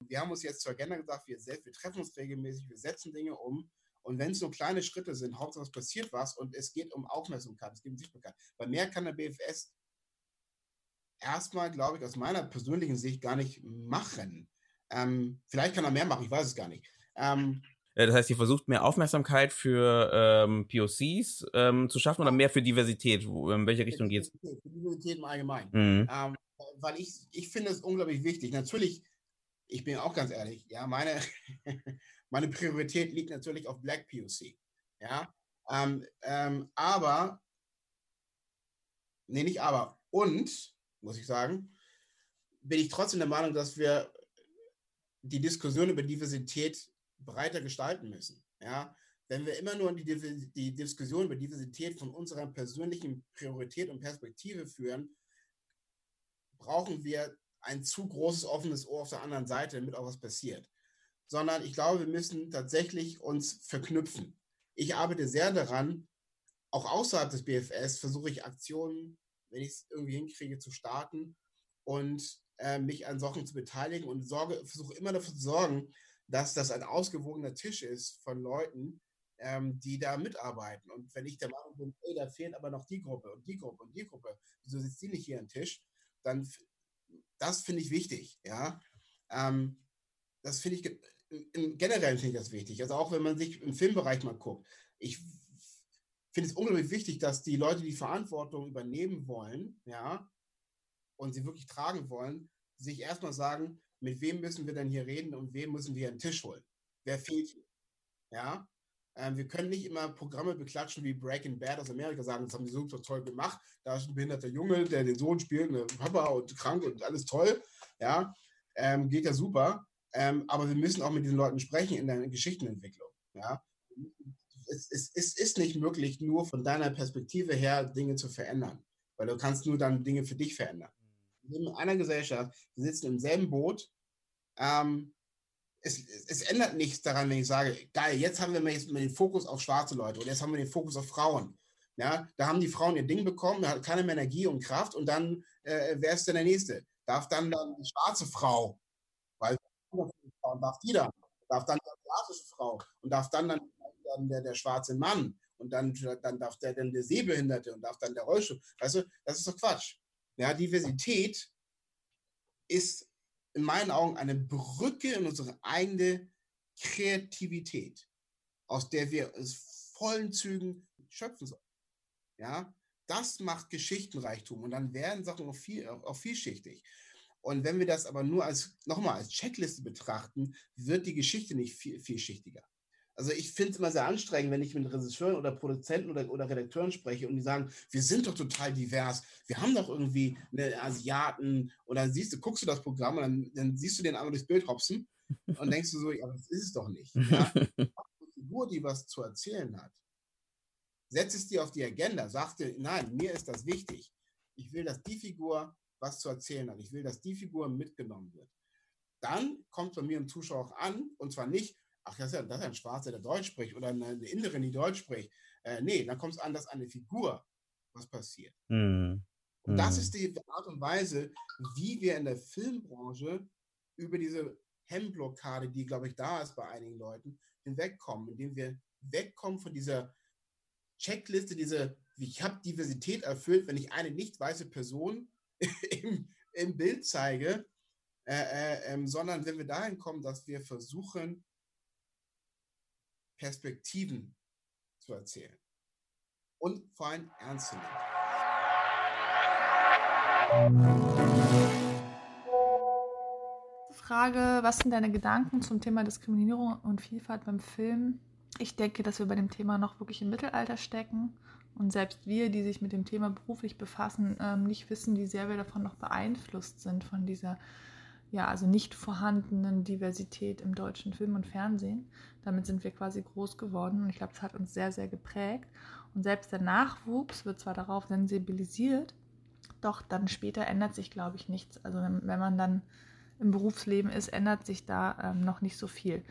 Speaker 4: wir haben uns jetzt zur Agenda gesagt, wir, wir treffen uns regelmäßig, wir setzen Dinge um und wenn es nur kleine Schritte sind, Hauptsache es passiert was und es geht um Aufmerksamkeit, es geht um Sichtbarkeit. Weil mehr kann der BFS erstmal, glaube ich, aus meiner persönlichen Sicht gar nicht machen. Ähm, vielleicht kann er mehr machen, ich weiß es gar nicht. Ähm,
Speaker 3: äh, das heißt, ihr versucht mehr Aufmerksamkeit für ähm, POCs ähm, zu schaffen oder mehr für Diversität? Wo, in welche Richtung geht es? Für
Speaker 4: Diversität im Allgemeinen. Mhm. Ähm, weil ich, ich finde es unglaublich wichtig. Natürlich, ich bin auch ganz ehrlich, ja, meine, meine Priorität liegt natürlich auf Black POC. Ja, ähm, ähm, aber, nee, nicht aber, und, muss ich sagen, bin ich trotzdem der Meinung, dass wir die Diskussion über Diversität breiter gestalten müssen. Ja, wenn wir immer nur die, die Diskussion über Diversität von unserer persönlichen Priorität und Perspektive führen, brauchen wir ein zu großes offenes Ohr auf der anderen Seite, damit auch was passiert. Sondern ich glaube, wir müssen tatsächlich uns verknüpfen. Ich arbeite sehr daran, auch außerhalb des BFS versuche ich Aktionen, wenn ich es irgendwie hinkriege, zu starten und äh, mich an Sachen zu beteiligen und sorge, versuche immer dafür zu sorgen, dass das ein ausgewogener Tisch ist von Leuten, ähm, die da mitarbeiten. Und wenn ich der Meinung bin, hey, da fehlt aber noch die Gruppe und die Gruppe und die Gruppe, wieso sitzt die nicht hier am Tisch? Dann, das finde ich wichtig, ja. Ähm, das finde ich, im generell finde ich das wichtig. Also auch wenn man sich im Filmbereich mal guckt. Ich finde es unglaublich wichtig, dass die Leute die Verantwortung übernehmen wollen, ja, und sie wirklich tragen wollen, sich erstmal sagen, mit wem müssen wir denn hier reden und wem müssen wir einen Tisch holen? Wer fehlt hier? Ja, ähm, wir können nicht immer Programme beklatschen wie Breaking Bad aus Amerika sagen, das haben die so toll gemacht. Da ist ein behinderter Junge, der den Sohn spielt, eine Papa und krank und alles toll. Ja, ähm, geht ja super. Ähm, aber wir müssen auch mit diesen Leuten sprechen in der Geschichtenentwicklung. Ja, es, es, es ist nicht möglich, nur von deiner Perspektive her Dinge zu verändern, weil du kannst nur dann Dinge für dich verändern in einer Gesellschaft, wir sitzen im selben Boot. Ähm, es, es, ändert nichts daran, wenn ich sage, geil, jetzt haben wir jetzt den Fokus auf schwarze Leute oder jetzt haben wir den Fokus auf Frauen. Ja, da haben die Frauen ihr Ding bekommen, da hat keine mehr Energie und Kraft und dann, äh, wer ist denn der Nächste? Darf dann, dann die schwarze Frau, weil darf die dann, darf dann die asiatische Frau und darf dann, dann, dann der, der schwarze Mann und dann, dann darf der dann der Sehbehinderte und darf dann der Rollstuhl. Weißt du, das ist doch Quatsch. Ja, Diversität ist in meinen Augen eine Brücke in unsere eigene Kreativität, aus der wir es vollen Zügen schöpfen sollen. Ja, das macht Geschichtenreichtum und dann werden Sachen auch, viel, auch vielschichtig. Und wenn wir das aber nur als, nochmal, als Checkliste betrachten, wird die Geschichte nicht viel, vielschichtiger. Also ich finde es immer sehr anstrengend, wenn ich mit Regisseuren oder Produzenten oder, oder Redakteuren spreche und die sagen, wir sind doch total divers. Wir haben doch irgendwie eine Asiaten und dann siehst du, guckst du das Programm und dann, dann siehst du den einmal durchs Bild hopsen und denkst du so, ja, das ist es doch nicht. Ja? Eine Figur, die was zu erzählen hat, setz es dir auf die Agenda, sag dir, nein, mir ist das wichtig. Ich will, dass die Figur was zu erzählen hat. Ich will, dass die Figur mitgenommen wird. Dann kommt bei mir im Zuschauer auch an, und zwar nicht, ach, das ist ja, das ist ein Schwarzer, der Deutsch spricht, oder eine, eine Inderin, die Deutsch spricht. Äh, nee, dann kommt es an, dass eine Figur was passiert. Mhm. Und das hm. ist die Art und Weise, wie wir in der Filmbranche über diese Hemmblockade, die, glaube ich, da ist bei einigen Leuten, hinwegkommen, indem wir wegkommen von dieser Checkliste, diese, ich habe Diversität erfüllt, wenn ich eine nicht weiße Person im, im Bild zeige, äh, äh, ähm, sondern wenn wir dahin kommen, dass wir versuchen, Perspektiven zu erzählen und vor allem ernst zu nehmen.
Speaker 5: Frage, was sind deine Gedanken zum Thema Diskriminierung und Vielfalt beim Film? Ich denke, dass wir bei dem Thema noch wirklich im Mittelalter stecken und selbst wir, die sich mit dem Thema beruflich befassen, ähm, nicht wissen, wie sehr wir davon noch beeinflusst sind, von dieser ja, also nicht vorhandenen Diversität im deutschen Film und Fernsehen. Damit sind wir quasi groß geworden und ich glaube, das hat uns sehr, sehr geprägt. Und selbst der Nachwuchs wird zwar darauf sensibilisiert, doch dann später ändert sich, glaube ich, nichts. Also wenn, wenn man dann im Berufsleben ist, ändert sich da ähm, noch nicht so viel.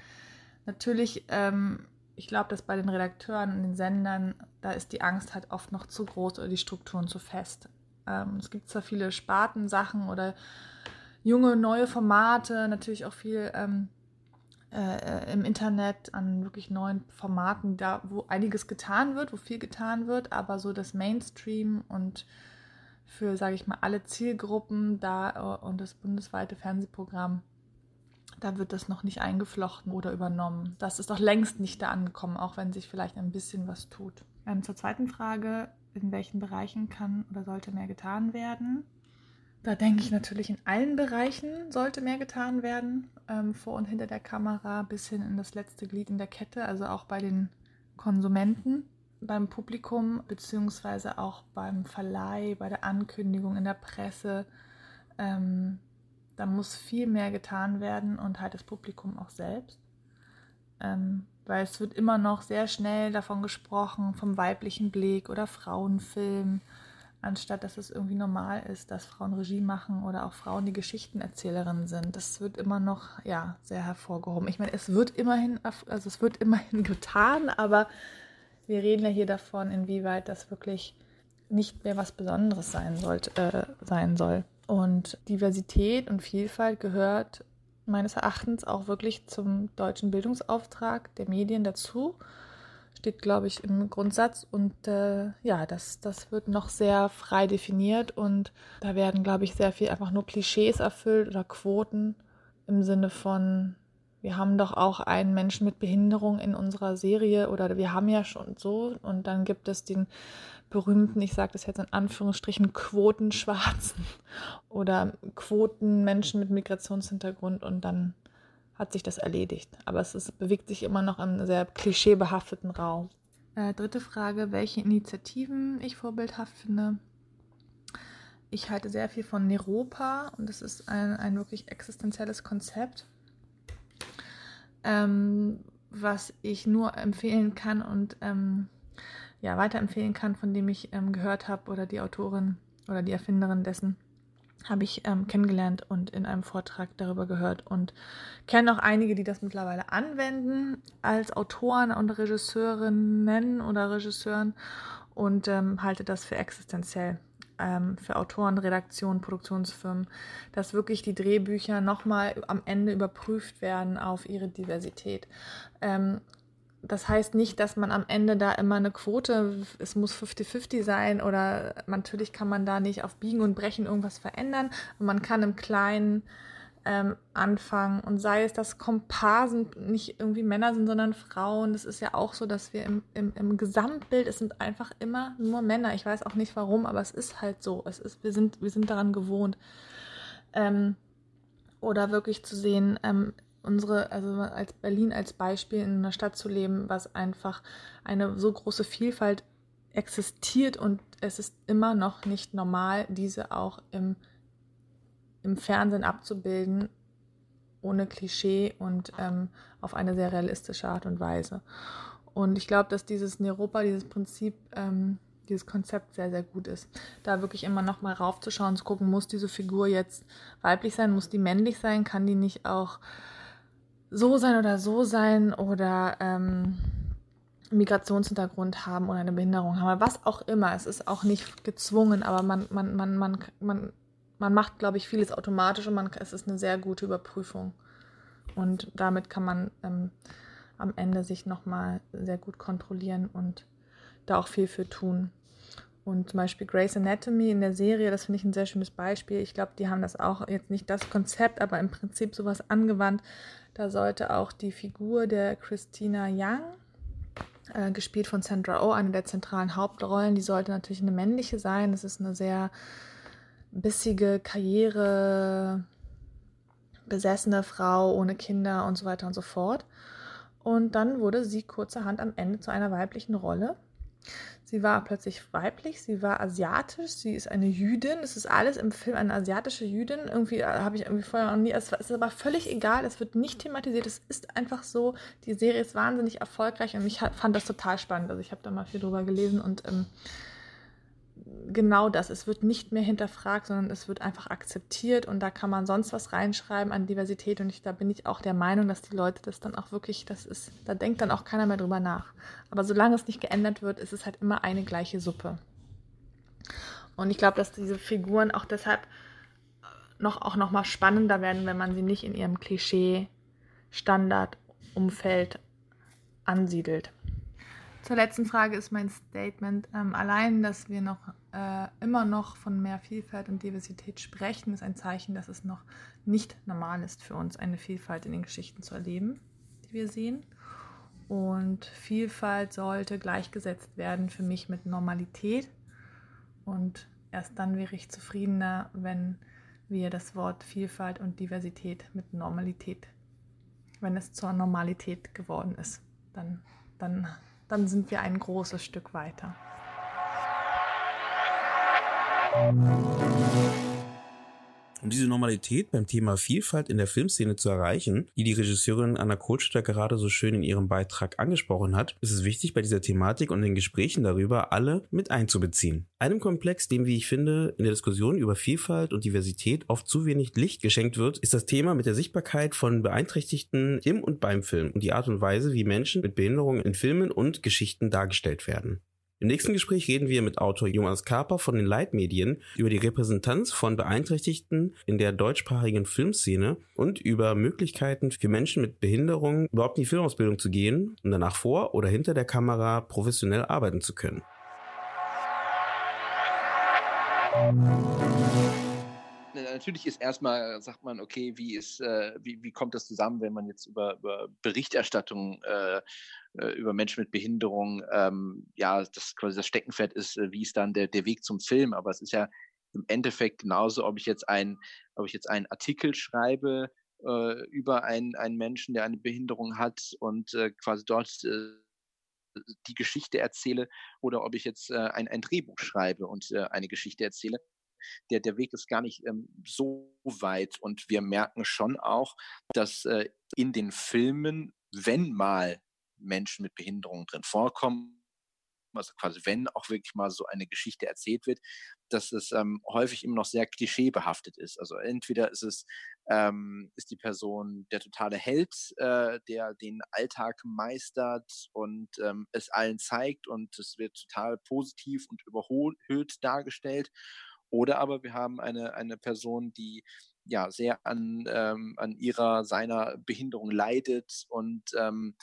Speaker 5: Natürlich, ähm, ich glaube, dass bei den Redakteuren und den Sendern, da ist die Angst halt oft noch zu groß oder die Strukturen zu fest. Ähm, es gibt zwar viele Spartensachen oder junge, neue Formate, natürlich auch viel ähm, äh, im Internet an wirklich neuen Formaten, da wo einiges getan wird, wo viel getan wird, aber so das Mainstream und für, sage ich mal, alle Zielgruppen da äh, und das bundesweite Fernsehprogramm, da wird das noch nicht eingeflochten oder übernommen. Das ist doch längst nicht da angekommen, auch wenn sich vielleicht ein bisschen was tut. Ähm, zur zweiten Frage, in welchen Bereichen kann oder sollte mehr getan werden? Da denke ich natürlich, in allen Bereichen sollte mehr getan werden, ähm, vor und hinter der Kamera bis hin in das letzte Glied in der Kette, also auch bei den Konsumenten, beim Publikum beziehungsweise auch beim Verleih, bei der Ankündigung in der Presse. Ähm, da muss viel mehr getan werden und halt das Publikum auch selbst. Ähm, weil es wird immer noch sehr schnell davon gesprochen, vom weiblichen Blick oder Frauenfilm anstatt dass es irgendwie normal ist, dass Frauen Regie machen oder auch Frauen die Geschichtenerzählerinnen sind. Das wird immer noch ja sehr hervorgehoben. Ich meine, es wird immerhin, also es wird immerhin getan, aber wir reden ja hier davon, inwieweit das wirklich nicht mehr was Besonderes sein, sollte, äh, sein soll. Und Diversität und Vielfalt gehört meines Erachtens auch wirklich zum deutschen Bildungsauftrag der Medien dazu steht, glaube ich, im Grundsatz. Und äh, ja, das, das wird noch sehr frei definiert. Und da werden, glaube ich, sehr viel einfach nur Klischees erfüllt oder Quoten im Sinne von, wir haben doch auch einen Menschen mit Behinderung in unserer Serie oder wir haben ja schon so. Und dann gibt es den berühmten, ich sage das jetzt in Anführungsstrichen, Quotenschwarzen oder Quotenmenschen mit Migrationshintergrund. Und dann hat sich das erledigt. Aber es ist, bewegt sich immer noch im sehr klischeebehafteten Raum. Äh, dritte Frage, welche Initiativen ich vorbildhaft finde. Ich halte sehr viel von Neropa und das ist ein, ein wirklich existenzielles Konzept, ähm, was ich nur empfehlen kann und ähm, ja, weiterempfehlen kann, von dem ich ähm, gehört habe oder die Autorin oder die Erfinderin dessen habe ich ähm, kennengelernt und in einem Vortrag darüber gehört und kenne auch einige, die das mittlerweile anwenden als Autoren und Regisseurinnen oder Regisseuren und ähm, halte das für existenziell ähm, für Autoren, Redaktionen, Produktionsfirmen, dass wirklich die Drehbücher nochmal am Ende überprüft werden auf ihre Diversität. Ähm, das heißt nicht, dass man am Ende da immer eine Quote, es muss 50-50 sein oder natürlich kann man da nicht auf Biegen und Brechen irgendwas verändern. man kann im Kleinen ähm, anfangen und sei es, dass Komparsen nicht irgendwie Männer sind, sondern Frauen. Das ist ja auch so, dass wir im, im, im Gesamtbild, es sind einfach immer nur Männer. Ich weiß auch nicht warum, aber es ist halt so. Es ist, wir, sind, wir sind daran gewohnt. Ähm, oder wirklich zu sehen, ähm, unsere, also als Berlin als Beispiel in einer Stadt zu leben, was einfach eine so große Vielfalt existiert und es ist immer noch nicht normal, diese auch im, im Fernsehen abzubilden, ohne Klischee und ähm, auf eine sehr realistische Art und Weise. Und ich glaube, dass dieses Neropa, dieses Prinzip, ähm, dieses Konzept sehr, sehr gut ist. Da wirklich immer noch mal raufzuschauen, zu gucken, muss diese Figur jetzt weiblich sein, muss die männlich sein, kann die nicht auch so sein oder so sein oder ähm, Migrationshintergrund haben oder eine Behinderung haben, was auch immer. Es ist auch nicht gezwungen, aber man, man, man, man, man, man macht, glaube ich, vieles automatisch und man, es ist eine sehr gute Überprüfung. Und damit kann man ähm, am Ende sich nochmal sehr gut kontrollieren und da auch viel für tun. Und zum Beispiel Grey's Anatomy in der Serie, das finde ich ein sehr schönes Beispiel. Ich glaube, die haben das auch jetzt nicht das Konzept, aber im Prinzip sowas angewandt. Da sollte auch die Figur der Christina Young, äh, gespielt von Sandra Oh, eine der zentralen Hauptrollen, die sollte natürlich eine männliche sein. Das ist eine sehr bissige Karriere, besessene Frau ohne Kinder und so weiter und so fort. Und dann wurde sie kurzerhand am Ende zu einer weiblichen Rolle. Sie war plötzlich weiblich, sie war asiatisch, sie ist eine Jüdin. Es ist alles im Film eine asiatische Jüdin. Irgendwie äh, habe ich irgendwie vorher noch nie. Es ist aber völlig egal, es wird nicht thematisiert. Es ist einfach so. Die Serie ist wahnsinnig erfolgreich und ich fand das total spannend. Also ich habe da mal viel drüber gelesen und ähm, genau das. Es wird nicht mehr hinterfragt, sondern es wird einfach akzeptiert und da kann man sonst was reinschreiben an Diversität und ich, da bin ich auch der Meinung, dass die Leute das dann auch wirklich, das ist, da denkt dann auch keiner mehr drüber nach. Aber solange es nicht geändert wird, ist es halt immer eine gleiche Suppe. Und ich glaube, dass diese Figuren auch deshalb noch, auch noch mal spannender werden, wenn man sie nicht in ihrem Klischee-Standard-Umfeld ansiedelt. Zur letzten Frage ist mein Statement. Ähm, allein, dass wir noch äh, immer noch von mehr Vielfalt und Diversität sprechen, ist ein Zeichen, dass es noch nicht normal ist für uns, eine Vielfalt in den Geschichten zu erleben, die wir sehen. Und Vielfalt sollte gleichgesetzt werden für mich mit Normalität. Und erst dann wäre ich zufriedener, wenn wir das Wort Vielfalt und Diversität mit Normalität, wenn es zur Normalität geworden ist, dann, dann dann sind wir ein großes Stück weiter.
Speaker 3: Um diese Normalität beim Thema Vielfalt in der Filmszene zu erreichen, die die Regisseurin Anna Kohlstetter gerade so schön in ihrem Beitrag angesprochen hat, ist es wichtig, bei dieser Thematik und den Gesprächen darüber alle mit einzubeziehen. Einem Komplex, dem, wie ich finde, in der Diskussion über Vielfalt und Diversität oft zu wenig Licht geschenkt wird, ist das Thema mit der Sichtbarkeit von Beeinträchtigten im und beim Film und die Art und Weise, wie Menschen mit Behinderungen in Filmen und Geschichten dargestellt werden. Im nächsten Gespräch reden wir mit Autor Jonas Kaper von den Leitmedien über die Repräsentanz von Beeinträchtigten in der deutschsprachigen Filmszene und über Möglichkeiten für Menschen mit Behinderung überhaupt in die Filmausbildung zu gehen und danach vor oder hinter der Kamera professionell arbeiten zu können.
Speaker 6: Natürlich ist erstmal, sagt man, okay, wie ist, äh, wie, wie kommt das zusammen, wenn man jetzt über, über Berichterstattung äh, äh, über Menschen mit Behinderung, ähm, ja, das quasi das Steckenpferd ist, äh, wie ist dann der, der Weg zum Film. Aber es ist ja im Endeffekt genauso, ob ich jetzt ein, ob ich jetzt einen Artikel schreibe äh, über einen, einen Menschen, der eine Behinderung hat und äh, quasi dort äh, die Geschichte erzähle oder ob ich jetzt äh, ein, ein Drehbuch schreibe und äh, eine Geschichte erzähle. Der, der Weg ist gar nicht ähm, so weit und wir merken schon auch, dass äh, in den Filmen, wenn mal Menschen mit Behinderungen drin vorkommen, also quasi wenn auch wirklich mal so eine Geschichte erzählt wird, dass es ähm, häufig immer noch sehr klischeebehaftet ist. Also entweder ist es ähm, ist die Person der totale Held, äh, der den Alltag meistert und ähm, es allen zeigt und es wird total positiv und überhöht dargestellt. Oder aber wir haben eine, eine Person, die ja sehr an, ähm, an ihrer, seiner Behinderung leidet und ähm,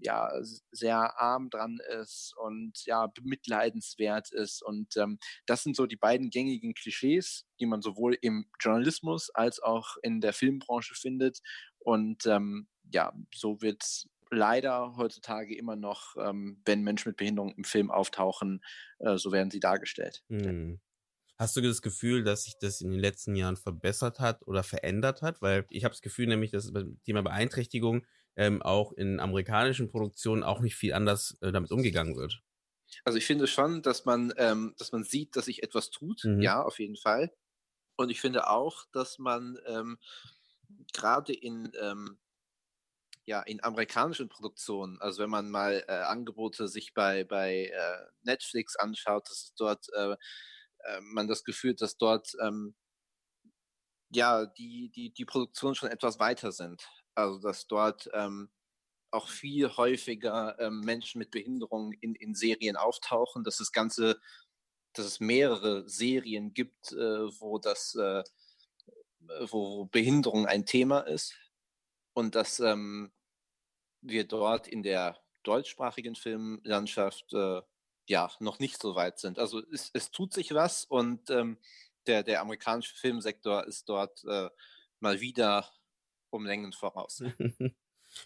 Speaker 6: ja sehr arm dran ist und ja bemitleidenswert ist und ähm, das sind so die beiden gängigen Klischees, die man sowohl im Journalismus als auch in der Filmbranche findet und ähm, ja so wird leider heutzutage immer noch, ähm, wenn Menschen mit Behinderung im Film auftauchen, äh, so werden sie dargestellt.
Speaker 3: Hm. Hast du das Gefühl, dass sich das in den letzten Jahren verbessert hat oder verändert hat? Weil ich habe das Gefühl nämlich, dass beim Thema Beeinträchtigung ähm, auch in amerikanischen Produktionen auch nicht viel anders äh, damit umgegangen wird.
Speaker 6: Also ich finde schon, dass man, ähm, dass man sieht, dass sich etwas tut. Mhm. Ja, auf jeden Fall. Und ich finde auch, dass man ähm, gerade in, ähm, ja, in amerikanischen Produktionen, also wenn man mal äh, Angebote sich bei, bei äh, Netflix anschaut, dass es dort äh, äh, man das Gefühl, dass dort ähm, ja die, die, die Produktionen schon etwas weiter sind. Also dass dort ähm, auch viel häufiger ähm, Menschen mit Behinderungen in, in Serien auftauchen, dass das Ganze, dass es mehrere Serien gibt, äh, wo das äh, wo Behinderung ein Thema ist und dass ähm, wir dort in der deutschsprachigen Filmlandschaft äh, ja noch nicht so weit sind. Also es, es tut sich was und ähm, der, der amerikanische Filmsektor ist dort äh, mal wieder um Längen voraus.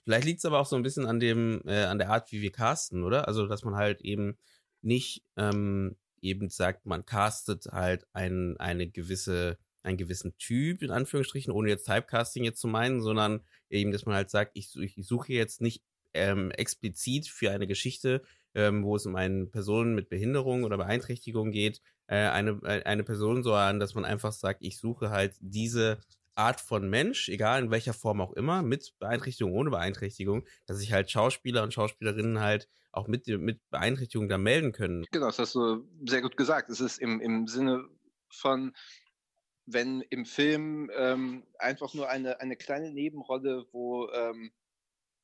Speaker 3: Vielleicht liegt es aber auch so ein bisschen an dem, äh, an der Art, wie wir casten, oder? Also, dass man halt eben nicht ähm, eben sagt, man castet halt ein, eine gewisse, einen gewissen Typ, in Anführungsstrichen, ohne jetzt Typecasting jetzt zu meinen, sondern eben, dass man halt sagt, ich, ich suche jetzt nicht ähm, explizit für eine Geschichte ähm, wo es um eine Person mit Behinderung oder Beeinträchtigung geht, äh, eine, äh, eine Person so an, dass man einfach sagt, ich suche halt diese Art von Mensch, egal in welcher Form auch immer, mit Beeinträchtigung, ohne Beeinträchtigung, dass sich halt Schauspieler und Schauspielerinnen halt auch mit, mit Beeinträchtigung da melden können.
Speaker 6: Genau, das hast du sehr gut gesagt. Es ist im, im Sinne von, wenn im Film ähm, einfach nur eine, eine kleine Nebenrolle, wo ähm,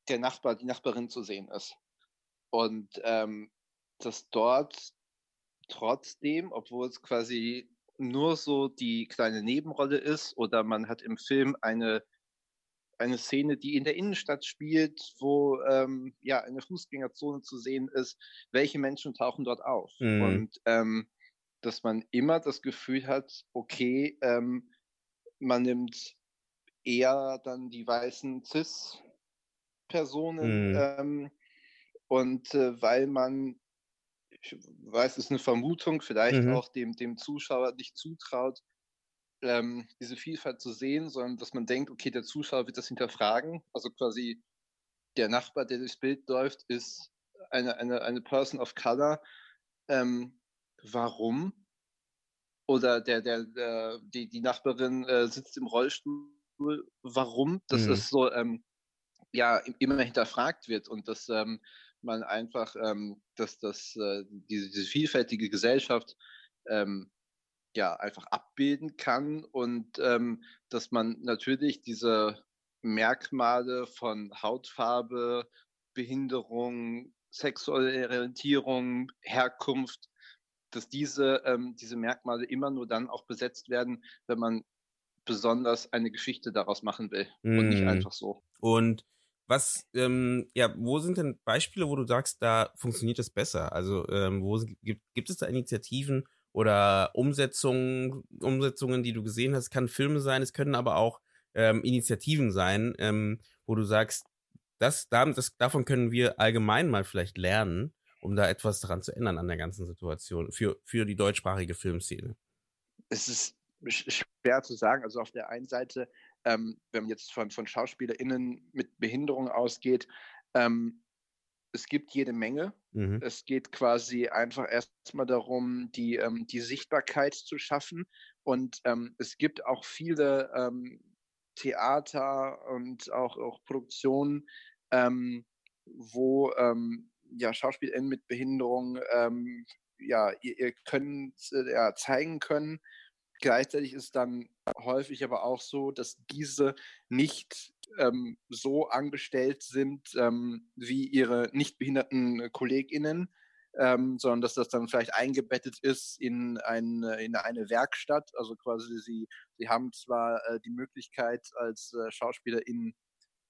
Speaker 6: der Nachbar, die Nachbarin zu sehen ist. Und ähm, dass dort trotzdem, obwohl es quasi nur so die kleine Nebenrolle ist oder man hat im Film eine eine Szene, die in der Innenstadt spielt, wo ähm, ja eine Fußgängerzone zu sehen ist. Welche Menschen tauchen dort auf? Mhm. Und ähm, dass man immer das Gefühl hat, okay, ähm, man nimmt eher dann die weißen Cis-Personen mhm. Und äh, weil man, ich weiß, es ist eine Vermutung, vielleicht mhm. auch dem, dem Zuschauer nicht zutraut, ähm, diese Vielfalt zu sehen, sondern dass man denkt, okay, der Zuschauer wird das hinterfragen. Also quasi der Nachbar, der durchs Bild läuft, ist eine, eine, eine Person of Color. Ähm, warum? Oder der, der, der, die, die Nachbarin äh, sitzt im Rollstuhl. Warum? Das mhm. ist so, ähm, ja, immer hinterfragt wird und das ähm, man einfach, ähm, dass das, äh, diese, diese vielfältige Gesellschaft ähm, ja einfach abbilden kann und ähm, dass man natürlich diese Merkmale von Hautfarbe, Behinderung, sexuelle Orientierung, Herkunft, dass diese, ähm, diese Merkmale immer nur dann auch besetzt werden, wenn man besonders eine Geschichte daraus machen will mm. und nicht mhm. einfach so.
Speaker 3: Und was, ähm, ja, wo sind denn Beispiele, wo du sagst, da funktioniert es besser? Also, ähm, wo gibt, gibt es da Initiativen oder Umsetzungen, Umsetzungen, die du gesehen hast? Es kann Filme sein, es können aber auch ähm, Initiativen sein, ähm, wo du sagst, das, das, davon können wir allgemein mal vielleicht lernen, um da etwas daran zu ändern an der ganzen Situation für, für die deutschsprachige Filmszene.
Speaker 6: Es ist schwer zu sagen. Also auf der einen Seite ähm, wenn man jetzt von, von SchauspielerInnen mit Behinderung ausgeht, ähm, es gibt jede Menge. Mhm. Es geht quasi einfach erstmal darum, die, ähm, die Sichtbarkeit zu schaffen. Und ähm, es gibt auch viele ähm, Theater und auch, auch Produktionen, ähm, wo ja, SchauspielerInnen mit Behinderung ja, ihr, ihr Können äh, ja, zeigen können. Gleichzeitig ist dann häufig aber auch so, dass diese nicht ähm, so angestellt sind ähm, wie ihre nicht behinderten KollegInnen, ähm, sondern dass das dann vielleicht eingebettet ist in, ein, in eine Werkstatt. Also quasi sie, sie haben zwar äh, die Möglichkeit als äh, SchauspielerInnen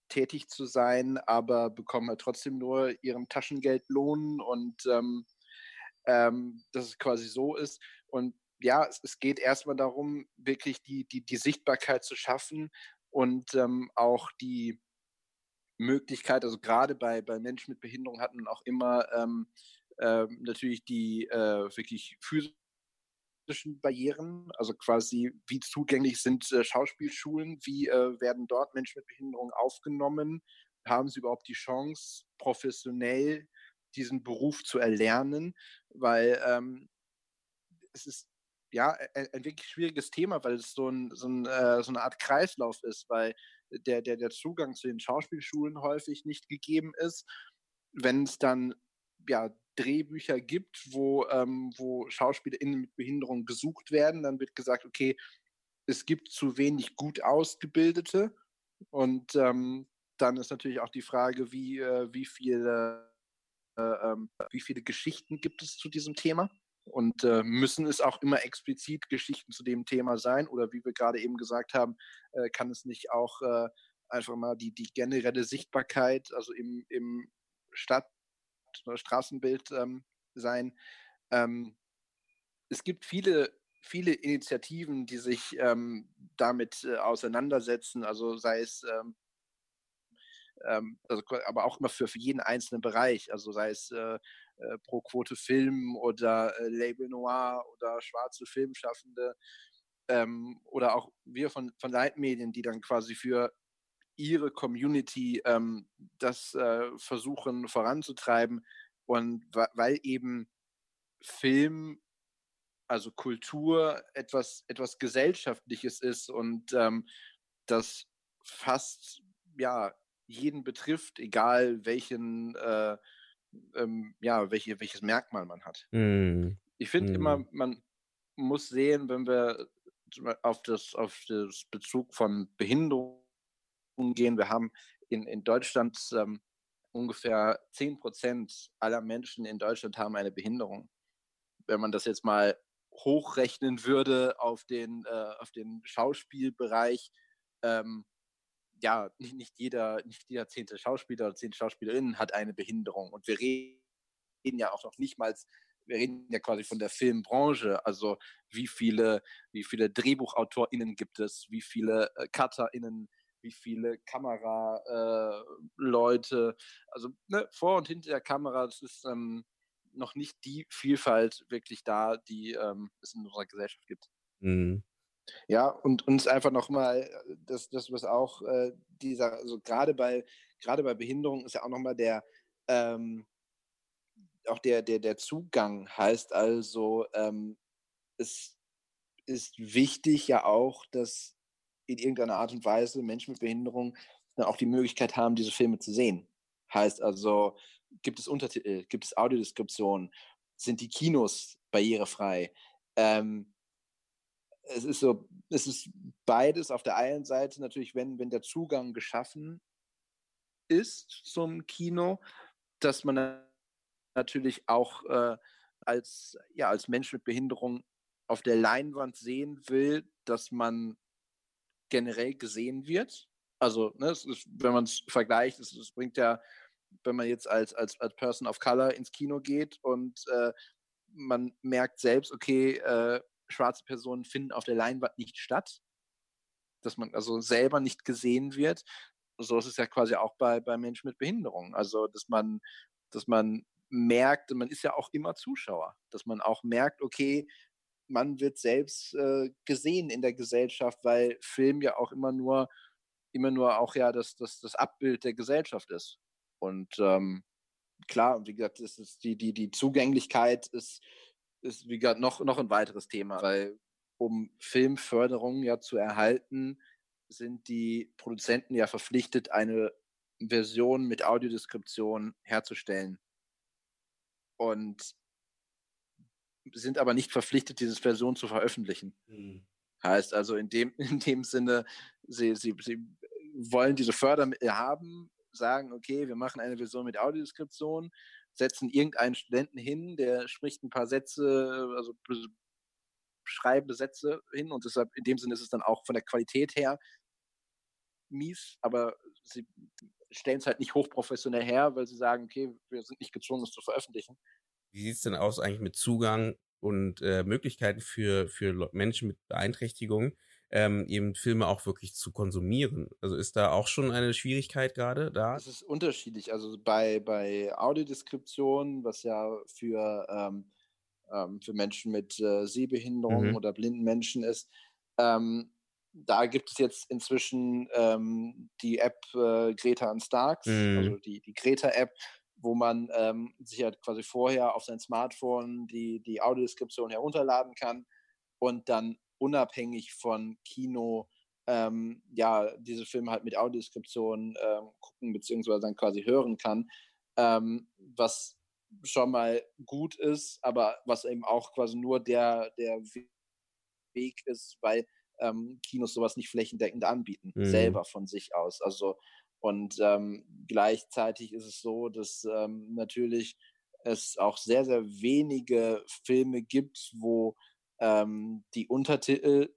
Speaker 6: tätig zu sein, aber bekommen halt trotzdem nur ihren Taschengeldlohn und ähm, ähm, dass es quasi so ist. Und ja, es, es geht erstmal darum, wirklich die, die, die Sichtbarkeit zu schaffen und ähm, auch die Möglichkeit, also gerade bei, bei Menschen mit Behinderung hat man auch immer ähm, ähm, natürlich die äh, wirklich physische Barrieren, also quasi wie zugänglich sind äh, Schauspielschulen, wie äh, werden dort Menschen mit Behinderung aufgenommen, haben sie überhaupt die Chance, professionell diesen Beruf zu erlernen, weil ähm, es ist ja ein, ein, wirklich schwieriges Thema, weil es so, ein, so, ein, äh, so eine Art Kreislauf ist, weil der, der, der Zugang zu den Schauspielschulen häufig nicht gegeben ist. Wenn es dann ja, Drehbücher gibt, wo, ähm, wo SchauspielerInnen mit Behinderung gesucht werden, dann wird gesagt, okay, es gibt zu wenig gut Ausgebildete. Und ähm, dann ist natürlich auch die Frage, wie, äh, wie, viele, äh, ähm, wie viele Geschichten gibt es zu diesem Thema? Und äh, müssen es auch immer explizit Geschichten zu dem Thema sein? Oder wie wir gerade eben gesagt haben, äh, kann es nicht auch äh, einfach mal die, die generelle Sichtbarkeit, also im, im Stadt- oder Straßenbild ähm, sein. Ähm, es gibt viele, viele Initiativen, die sich ähm, damit äh, auseinandersetzen, also sei es ähm, ähm, also, aber auch immer für, für jeden einzelnen Bereich, also sei es äh, äh, pro Quote Film oder äh, Label Noir oder schwarze Filmschaffende ähm, oder auch wir von, von Leitmedien, die dann quasi für ihre Community ähm, das äh, versuchen voranzutreiben. Und weil eben Film, also Kultur, etwas, etwas Gesellschaftliches ist und ähm, das fast ja jeden betrifft, egal welchen äh, ähm, ja welche, welches Merkmal man hat. Mm. Ich finde mm. immer, man muss sehen, wenn wir auf das auf das Bezug von Behinderung gehen. Wir haben in, in Deutschland ähm, ungefähr 10 Prozent aller Menschen in Deutschland haben eine Behinderung. Wenn man das jetzt mal hochrechnen würde auf den, äh, auf den Schauspielbereich, ähm, ja, nicht, nicht, jeder, nicht jeder zehnte Schauspieler oder zehnte Schauspielerin hat eine Behinderung. Und wir reden ja auch noch nicht mal, wir reden ja quasi von der Filmbranche, also wie viele, wie viele DrehbuchautorInnen gibt es, wie viele äh, CutterInnen wie viele Kameraleute, äh, also ne, vor und hinter der Kamera, das ist ähm, noch nicht die Vielfalt wirklich da, die ähm, es in unserer Gesellschaft gibt. Mhm. Ja, und uns einfach nochmal, äh, das, das, was auch äh, dieser, also gerade bei, gerade bei Behinderung ist ja auch nochmal der, ähm, auch der, der, der Zugang heißt also, ähm, es ist wichtig ja auch, dass in irgendeiner Art und Weise Menschen mit Behinderung dann auch die Möglichkeit haben, diese Filme zu sehen. Heißt also, gibt es Untertitel, gibt es Audiodeskriptionen, sind die Kinos barrierefrei? Ähm, es ist so, es ist beides. Auf der einen Seite natürlich, wenn, wenn der Zugang geschaffen ist zum Kino, dass man natürlich auch äh, als, ja, als Mensch mit Behinderung auf der Leinwand sehen will, dass man generell gesehen wird. Also, ne, ist, wenn man es vergleicht, es, es, bringt ja, wenn man jetzt als, als, als Person of Color ins Kino geht und äh, man merkt selbst, okay, äh, schwarze Personen finden auf der Leinwand nicht statt, dass man also selber nicht gesehen wird. So ist es ja quasi auch bei, bei Menschen mit Behinderung. Also, dass man, dass man merkt, man ist ja auch immer Zuschauer, dass man auch merkt, okay, man wird selbst äh, gesehen in der Gesellschaft, weil Film ja auch immer nur, immer nur auch ja das, das, das Abbild der Gesellschaft ist. Und ähm, klar, wie gesagt, ist, die, die, die Zugänglichkeit ist, ist, wie gesagt, noch, noch ein weiteres Thema, weil um Filmförderung ja zu erhalten, sind die Produzenten ja verpflichtet, eine Version mit Audiodeskription herzustellen. Und sind aber nicht verpflichtet, diese Version zu veröffentlichen. Mhm. Heißt also in dem, in dem Sinne, sie, sie, sie wollen diese Fördermittel haben, sagen, okay, wir machen eine Version mit Audiodeskription, setzen irgendeinen Studenten hin, der spricht ein paar Sätze, also schreibende Sätze hin und deshalb in dem Sinne ist es dann auch von der Qualität her mies, aber sie stellen es halt nicht hochprofessionell her, weil sie sagen, okay, wir sind nicht gezwungen, es zu veröffentlichen.
Speaker 3: Wie sieht es denn aus eigentlich mit Zugang und äh, Möglichkeiten für, für Menschen mit Beeinträchtigungen, ähm, eben Filme auch wirklich zu konsumieren? Also ist da auch schon eine Schwierigkeit gerade da?
Speaker 6: Es ist unterschiedlich. Also bei, bei Audiodeskription, was ja für, ähm, ähm, für Menschen mit äh, Sehbehinderung mhm. oder blinden Menschen ist. Ähm, da gibt es jetzt inzwischen ähm, die App äh, Greta und Starks, mhm. also die, die Greta-App, wo man ähm, sich halt quasi vorher auf sein Smartphone die, die Audiodeskription herunterladen kann und dann unabhängig von Kino ähm, ja diese Filme halt mit Audiodeskription ähm, gucken beziehungsweise dann quasi hören kann, ähm, was schon mal gut ist, aber was eben auch quasi nur der, der Weg ist, weil ähm, Kinos sowas nicht flächendeckend anbieten, mhm. selber von sich aus. Also und ähm, gleichzeitig ist es so, dass ähm, natürlich es auch sehr, sehr wenige Filme gibt, wo ähm, die Untertitel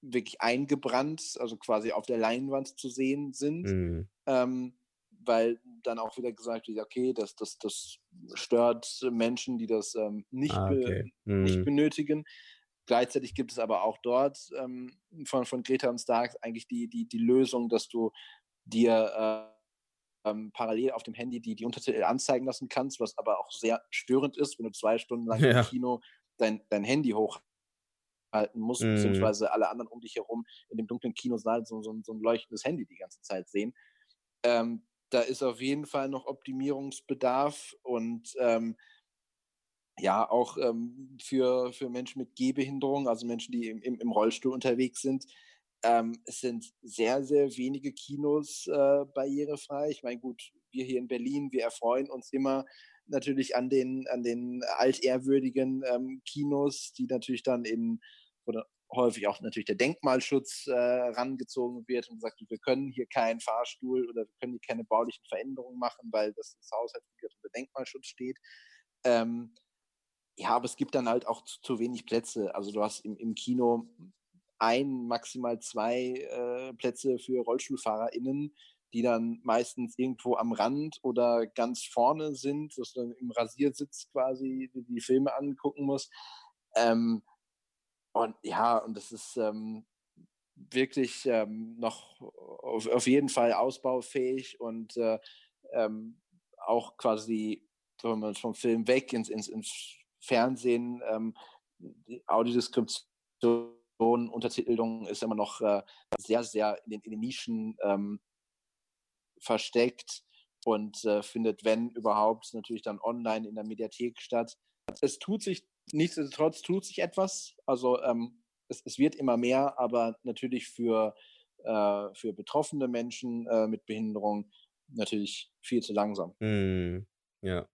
Speaker 6: wirklich eingebrannt, also quasi auf der Leinwand zu sehen sind. Mhm. Ähm, weil dann auch wieder gesagt wird, okay, das, das, das stört Menschen, die das ähm, nicht, ah, okay. be mhm. nicht benötigen. Gleichzeitig gibt es aber auch dort ähm, von, von Greta und Starks eigentlich die, die, die Lösung, dass du dir äh, ähm, parallel auf dem Handy die, die Untertitel anzeigen lassen kannst, was aber auch sehr störend ist, wenn du zwei Stunden lang ja. im Kino dein, dein Handy hochhalten musst, mhm. beziehungsweise alle anderen um dich herum in dem dunklen Kinosaal so, so, so ein leuchtendes Handy die ganze Zeit sehen. Ähm, da ist auf jeden Fall noch Optimierungsbedarf und ähm, ja, auch ähm, für, für Menschen mit Gehbehinderung, also Menschen, die im, im, im Rollstuhl unterwegs sind, ähm, es sind sehr, sehr wenige Kinos äh, barrierefrei. Ich meine, gut, wir hier in Berlin, wir erfreuen uns immer natürlich an den, an den altehrwürdigen ähm, Kinos, die natürlich dann in, oder häufig auch natürlich der Denkmalschutz äh, rangezogen wird und gesagt, wir können hier keinen Fahrstuhl oder wir können hier keine baulichen Veränderungen machen, weil das, das Haus halt unter Denkmalschutz steht. Ähm, ja, aber es gibt dann halt auch zu, zu wenig Plätze. Also du hast im, im Kino ein, maximal zwei äh, Plätze für RollstuhlfahrerInnen, die dann meistens irgendwo am Rand oder ganz vorne sind, dass du dann im Rasiersitz quasi die, die Filme angucken musst. Ähm, und ja, und das ist ähm, wirklich ähm, noch auf, auf, jeden Fall ausbaufähig und äh, ähm, auch quasi wenn man vom Film weg ins, ins, ins Fernsehen, ähm, die Audiodeskription Untertitelung ist immer noch äh, sehr, sehr in den, in den Nischen ähm, versteckt und äh, findet, wenn überhaupt, natürlich dann online in der Mediathek statt. Es tut sich, nichtsdestotrotz tut sich etwas. Also ähm, es, es, wird immer mehr, aber natürlich für, äh, für betroffene Menschen äh, mit Behinderung natürlich viel zu langsam.
Speaker 3: Mm, ja,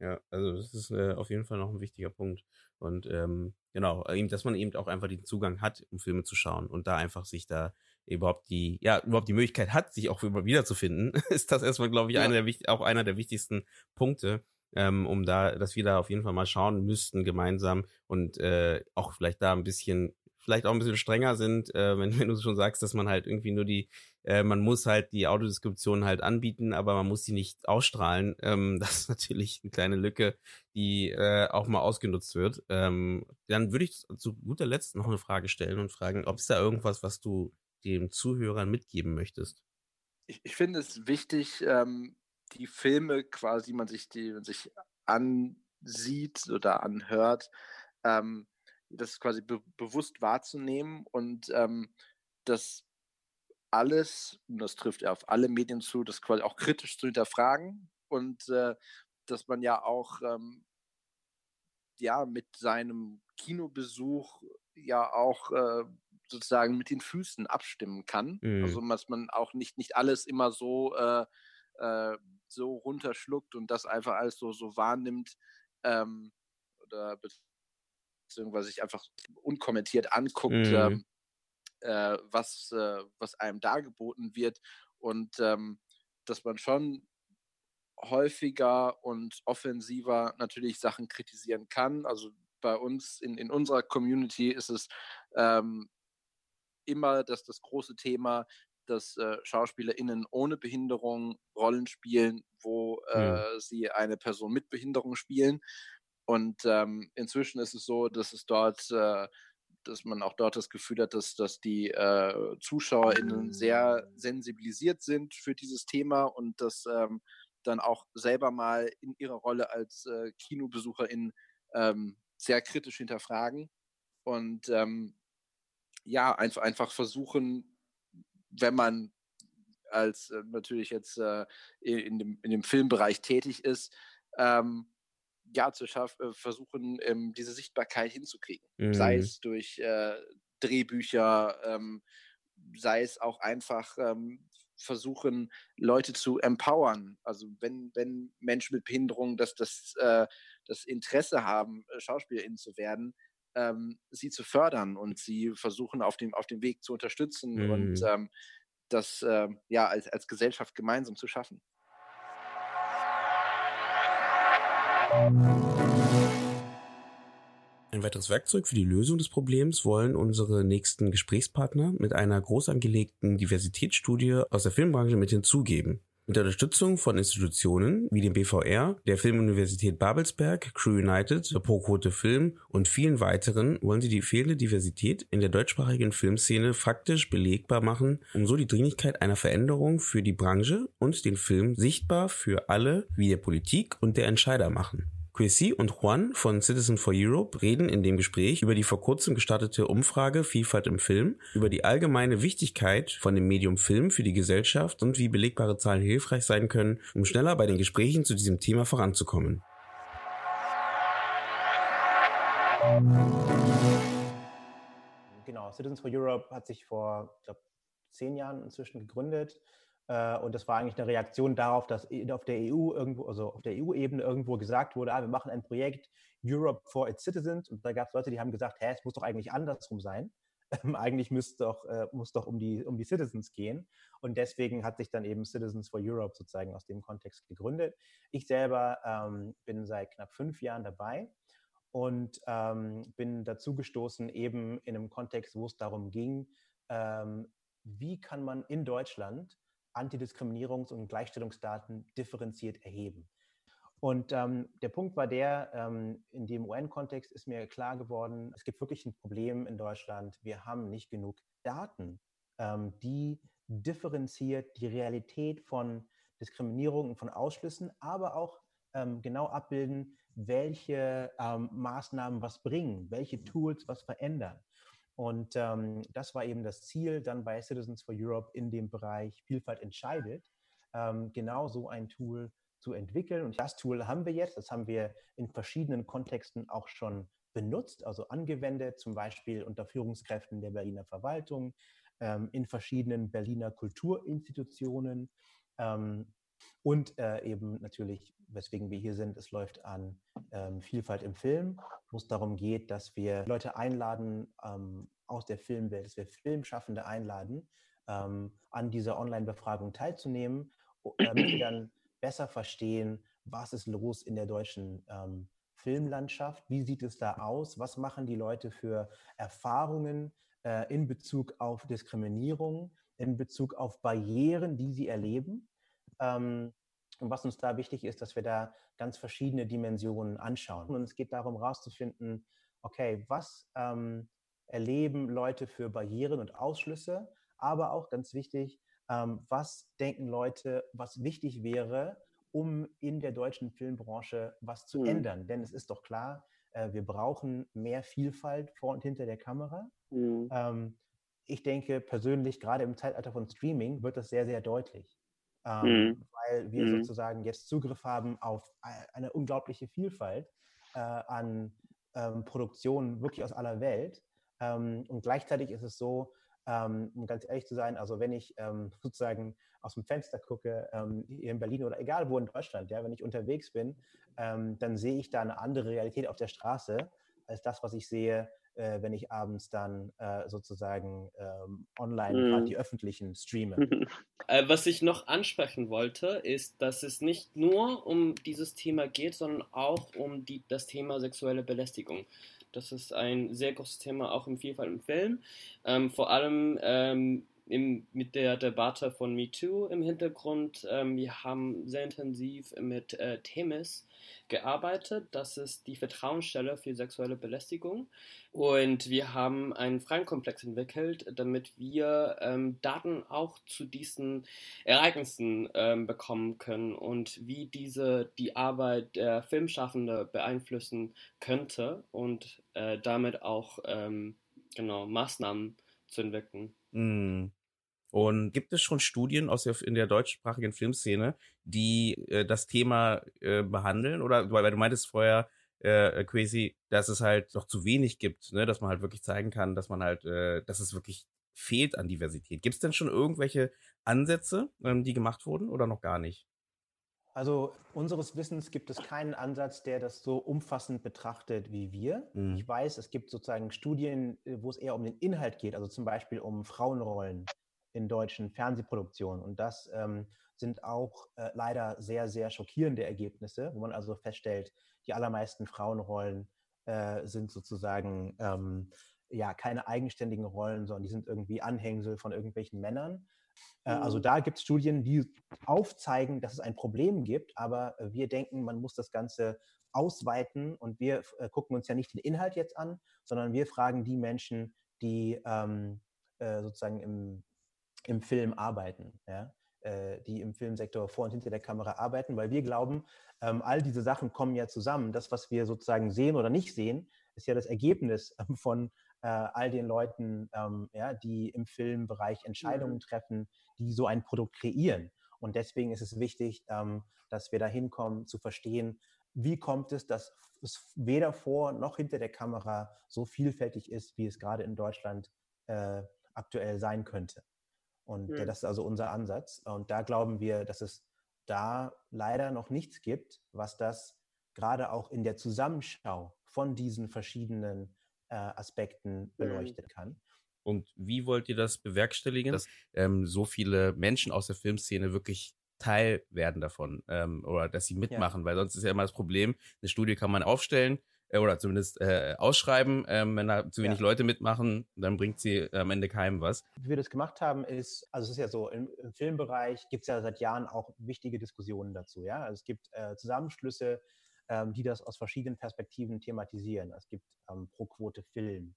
Speaker 3: ja, also das ist äh, auf jeden Fall noch ein wichtiger Punkt. Und ähm, genau, eben, dass man eben auch einfach den Zugang hat, um Filme zu schauen und da einfach sich da überhaupt die, ja, überhaupt die Möglichkeit hat, sich auch wiederzufinden, ist das erstmal, glaube ich, ja. einer der, auch einer der wichtigsten Punkte, ähm, um da, dass wir da auf jeden Fall mal schauen müssten gemeinsam und äh, auch vielleicht da ein bisschen vielleicht auch ein bisschen strenger sind, äh, wenn, wenn du schon sagst, dass man halt irgendwie nur die, äh, man muss halt die Audiodeskription halt anbieten, aber man muss sie nicht ausstrahlen. Ähm, das ist natürlich eine kleine Lücke, die äh, auch mal ausgenutzt wird. Ähm, dann würde ich zu guter Letzt noch eine Frage stellen und fragen, ob es da irgendwas, was du den Zuhörern mitgeben möchtest?
Speaker 6: Ich, ich finde es wichtig, ähm, die Filme quasi, man sich, die man sich ansieht oder anhört, ähm, das quasi be bewusst wahrzunehmen und ähm, das alles, und das trifft ja auf alle Medien zu, das quasi auch kritisch zu hinterfragen und äh, dass man ja auch ähm, ja mit seinem Kinobesuch ja auch äh, sozusagen mit den Füßen abstimmen kann. Mhm. Also dass man auch nicht, nicht alles immer so, äh, äh, so runterschluckt und das einfach alles so, so wahrnimmt ähm, oder beziehungsweise sich einfach unkommentiert anguckt, mhm. ähm, äh, was, äh, was einem dargeboten wird und ähm, dass man schon häufiger und offensiver natürlich Sachen kritisieren kann. Also bei uns in, in unserer Community ist es ähm, immer das, das große Thema, dass äh, SchauspielerInnen ohne Behinderung Rollen spielen, wo äh, mhm. sie eine Person mit Behinderung spielen. Und ähm, inzwischen ist es so, dass es dort, äh, dass man auch dort das Gefühl hat, dass, dass die äh, ZuschauerInnen sehr sensibilisiert sind für dieses Thema und dass ähm, dann auch selber mal in ihrer Rolle als äh, KinobesucherInnen ähm, sehr kritisch hinterfragen und ähm, ja, einfach, einfach versuchen, wenn man als äh, natürlich jetzt äh, in, dem, in dem Filmbereich tätig ist, ähm, ja, zu schaffen, äh, versuchen, ähm, diese Sichtbarkeit hinzukriegen. Mhm. Sei es durch äh, Drehbücher, ähm, sei es auch einfach ähm, versuchen, Leute zu empowern. Also wenn, wenn Menschen mit Behinderung das, das, äh, das Interesse haben, äh, SchauspielerInnen zu werden, ähm, sie zu fördern und sie versuchen auf dem, auf dem Weg zu unterstützen mhm. und ähm, das äh, ja als, als Gesellschaft gemeinsam zu schaffen.
Speaker 3: Ein weiteres Werkzeug für die Lösung des Problems wollen unsere nächsten Gesprächspartner mit einer groß angelegten Diversitätsstudie aus der Filmbranche mit hinzugeben. Mit der Unterstützung von Institutionen wie dem BVR, der Filmuniversität Babelsberg, Crew United, der Pro-Quote Film und vielen weiteren wollen sie die fehlende Diversität in der deutschsprachigen Filmszene faktisch belegbar machen, um so die Dringlichkeit einer Veränderung für die Branche und den Film sichtbar für alle wie der Politik und der Entscheider machen. Chrissy und Juan von Citizen for Europe reden in dem Gespräch über die vor kurzem gestartete Umfrage Vielfalt im Film, über die allgemeine Wichtigkeit von dem Medium Film für die Gesellschaft und wie belegbare Zahlen hilfreich sein können, um schneller bei den Gesprächen zu diesem Thema voranzukommen.
Speaker 7: Genau, Citizens for Europe hat sich vor, ich glaube, zehn Jahren inzwischen gegründet und das war eigentlich eine Reaktion darauf, dass auf der EU irgendwo, also auf der EU-Ebene irgendwo gesagt wurde, ah, wir machen ein Projekt Europe for its Citizens. Und da gab es Leute, die haben gesagt, hä, es muss doch eigentlich andersrum sein. Ähm, eigentlich müsste doch, äh, muss doch um die, um die Citizens gehen. Und deswegen hat sich dann eben Citizens for Europe sozusagen aus dem Kontext gegründet. Ich selber ähm, bin seit knapp fünf Jahren dabei und ähm, bin dazu gestoßen, eben in einem Kontext, wo es darum ging, ähm, wie kann man in Deutschland Antidiskriminierungs- und Gleichstellungsdaten differenziert erheben. Und ähm, der Punkt war der, ähm, in dem UN-Kontext ist mir klar geworden, es gibt wirklich ein Problem in Deutschland. Wir haben nicht genug Daten, ähm, die differenziert die Realität von Diskriminierung und von Ausschlüssen, aber auch ähm, genau abbilden, welche ähm, Maßnahmen was bringen, welche Tools was verändern. Und ähm, das war eben das Ziel dann bei Citizens for Europe in dem Bereich Vielfalt entscheidet, ähm, genau so ein Tool zu entwickeln. Und das Tool haben wir jetzt, das haben wir in verschiedenen Kontexten auch schon benutzt, also angewendet, zum Beispiel unter Führungskräften der Berliner Verwaltung, ähm, in verschiedenen Berliner Kulturinstitutionen ähm, und äh, eben natürlich, weswegen wir hier sind, es läuft an ähm, Vielfalt im Film, wo es darum geht, dass wir Leute einladen ähm, aus der Filmwelt, dass wir Filmschaffende einladen, ähm, an dieser Online-Befragung teilzunehmen, damit wir dann besser verstehen, was ist los in der deutschen ähm, Filmlandschaft, wie sieht es da aus, was machen die Leute für Erfahrungen äh, in Bezug auf Diskriminierung, in Bezug auf Barrieren, die sie erleben und was uns da wichtig ist, dass wir da ganz verschiedene Dimensionen anschauen. Und es geht darum, herauszufinden, okay, was ähm, erleben Leute für Barrieren und Ausschlüsse, aber auch ganz wichtig, ähm, was denken Leute, was wichtig wäre, um in der deutschen Filmbranche was zu mhm. ändern. Denn es ist doch klar, äh, wir brauchen mehr Vielfalt vor und hinter der Kamera. Mhm. Ähm, ich denke persönlich, gerade im Zeitalter von Streaming wird das sehr, sehr deutlich ähm, mhm. weil wir mhm. sozusagen jetzt Zugriff haben auf eine unglaubliche Vielfalt äh, an ähm, Produktionen wirklich aus aller Welt. Ähm, und gleichzeitig ist es so, ähm, um ganz ehrlich zu sein, also wenn ich ähm, sozusagen aus dem Fenster gucke, ähm, hier in Berlin oder egal wo in Deutschland, ja, wenn ich unterwegs bin, dann sehe ich da eine andere Realität auf der Straße als das, was ich sehe, äh, wenn ich abends dann äh, sozusagen ähm, online mm. die öffentlichen streame.
Speaker 8: Äh, was ich noch ansprechen wollte, ist, dass es nicht nur um dieses Thema geht, sondern auch um die, das Thema sexuelle Belästigung. Das ist ein sehr großes Thema auch im Vielfalt im Film. Ähm, vor allem ähm, im, mit der Debatte von MeToo im Hintergrund. Ähm, wir haben sehr intensiv mit äh, Themis gearbeitet. Das ist die Vertrauensstelle für sexuelle Belästigung. Und wir haben einen Fragenkomplex entwickelt, damit wir ähm, Daten auch zu diesen Ereignissen ähm, bekommen können und wie diese die Arbeit der Filmschaffende beeinflussen könnte und äh, damit auch ähm, genau Maßnahmen zu entwickeln.
Speaker 3: Mm. Und gibt es schon Studien aus der, in der deutschsprachigen Filmszene, die äh, das Thema äh, behandeln? Oder weil, weil du meintest vorher, äh, Crazy, dass es halt noch zu wenig gibt, ne? dass man halt wirklich zeigen kann, dass man halt, äh, dass es wirklich fehlt an Diversität. Gibt es denn schon irgendwelche Ansätze, ähm, die gemacht wurden oder noch gar nicht?
Speaker 7: Also unseres Wissens gibt es keinen Ansatz, der das so umfassend betrachtet wie wir. Mhm. Ich weiß, es gibt sozusagen Studien, äh, wo es eher um den Inhalt geht, also zum Beispiel um Frauenrollen in deutschen Fernsehproduktionen. Und das ähm, sind auch äh, leider sehr, sehr schockierende Ergebnisse, wo man also feststellt, die allermeisten Frauenrollen äh, sind sozusagen ähm, ja keine eigenständigen Rollen, sondern die sind irgendwie Anhängsel von irgendwelchen Männern. Äh, also mhm. da gibt es Studien, die aufzeigen, dass es ein Problem gibt, aber wir denken, man muss das Ganze ausweiten und wir äh, gucken uns ja nicht den Inhalt jetzt an, sondern wir fragen die Menschen, die ähm, äh, sozusagen im, im Film arbeiten. Ja? Äh, die im Filmsektor vor und hinter der Kamera arbeiten, weil wir glauben, ähm, all diese Sachen kommen ja zusammen. Das, was wir sozusagen sehen oder nicht sehen, ist ja das Ergebnis ähm, von äh, all den Leuten, ähm, ja, die im Filmbereich Entscheidungen mhm. treffen, die so ein Produkt kreieren. Und deswegen ist es wichtig, ähm, dass wir da hinkommen, zu verstehen, wie kommt es, dass es weder vor noch hinter der Kamera so vielfältig ist, wie es gerade in Deutschland äh, aktuell sein könnte. Und mhm. das ist also unser Ansatz. Und da glauben wir, dass es da leider noch nichts gibt, was das gerade auch in der Zusammenschau von diesen verschiedenen äh, Aspekten mhm. beleuchten mhm. kann.
Speaker 3: Und wie wollt ihr das bewerkstelligen, dass ähm, so viele Menschen aus der Filmszene wirklich Teil werden davon ähm, oder dass sie mitmachen? Ja. Weil sonst ist ja immer das Problem, eine Studie kann man aufstellen, äh, oder zumindest äh, ausschreiben. Ähm, wenn da zu wenig ja. Leute mitmachen, dann bringt sie am Ende keinem was.
Speaker 7: Wie wir das gemacht haben, ist, also es ist ja so, im, im Filmbereich gibt es ja seit Jahren auch wichtige Diskussionen dazu. Ja? Also es gibt äh, Zusammenschlüsse, ähm, die das aus verschiedenen Perspektiven thematisieren. Es gibt ähm, Pro Quote Film.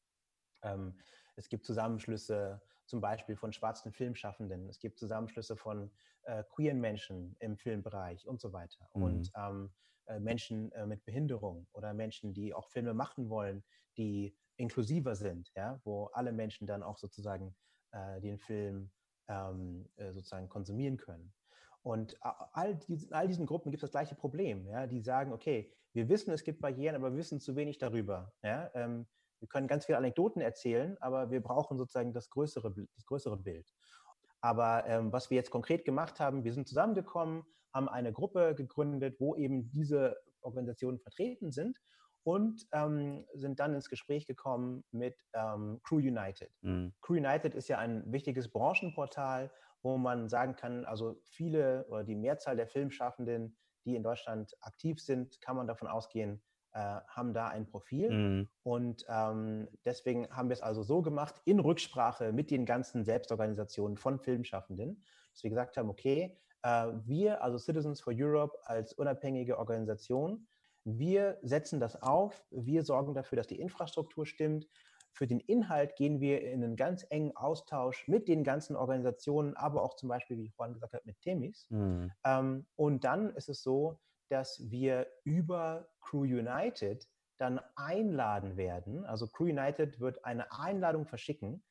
Speaker 7: Ähm, es gibt Zusammenschlüsse zum Beispiel von schwarzen Filmschaffenden. Es gibt Zusammenschlüsse von äh, queeren Menschen im Filmbereich und so weiter. Mhm. Und ähm, äh, Menschen äh, mit Behinderung oder Menschen, die auch Filme machen wollen, die inklusiver sind, ja, wo alle Menschen dann auch sozusagen äh, den Film ähm, äh, sozusagen konsumieren können. Und all, diesen, all diesen Gruppen gibt es das gleiche Problem. Ja? Die sagen, okay, wir wissen, es gibt Barrieren, aber wir wissen zu wenig darüber. Ja? Ähm, wir können ganz viele Anekdoten erzählen, aber wir brauchen sozusagen das größere, das größere Bild. Aber ähm, was wir jetzt konkret gemacht haben, wir sind zusammengekommen, haben eine Gruppe gegründet, wo eben diese Organisationen vertreten sind und ähm, sind dann ins Gespräch gekommen mit ähm, Crew United. Mhm. Crew United ist ja ein wichtiges Branchenportal, wo man sagen kann, also viele oder die Mehrzahl der Filmschaffenden, die in Deutschland aktiv sind, kann man davon ausgehen, äh, haben da ein Profil. Mhm. Und ähm, deswegen haben wir es also so gemacht, in Rücksprache mit den ganzen Selbstorganisationen von Filmschaffenden, dass wir gesagt haben, okay, wir, also Citizens for Europe als unabhängige Organisation, wir setzen das auf, wir sorgen dafür, dass die Infrastruktur stimmt. Für den Inhalt gehen wir in einen ganz engen Austausch mit den ganzen Organisationen, aber auch zum Beispiel, wie ich vorhin gesagt habe, mit Temis. Mhm. Ähm, und dann ist es so, dass wir über Crew United dann einladen werden. Also Crew United wird eine Einladung verschicken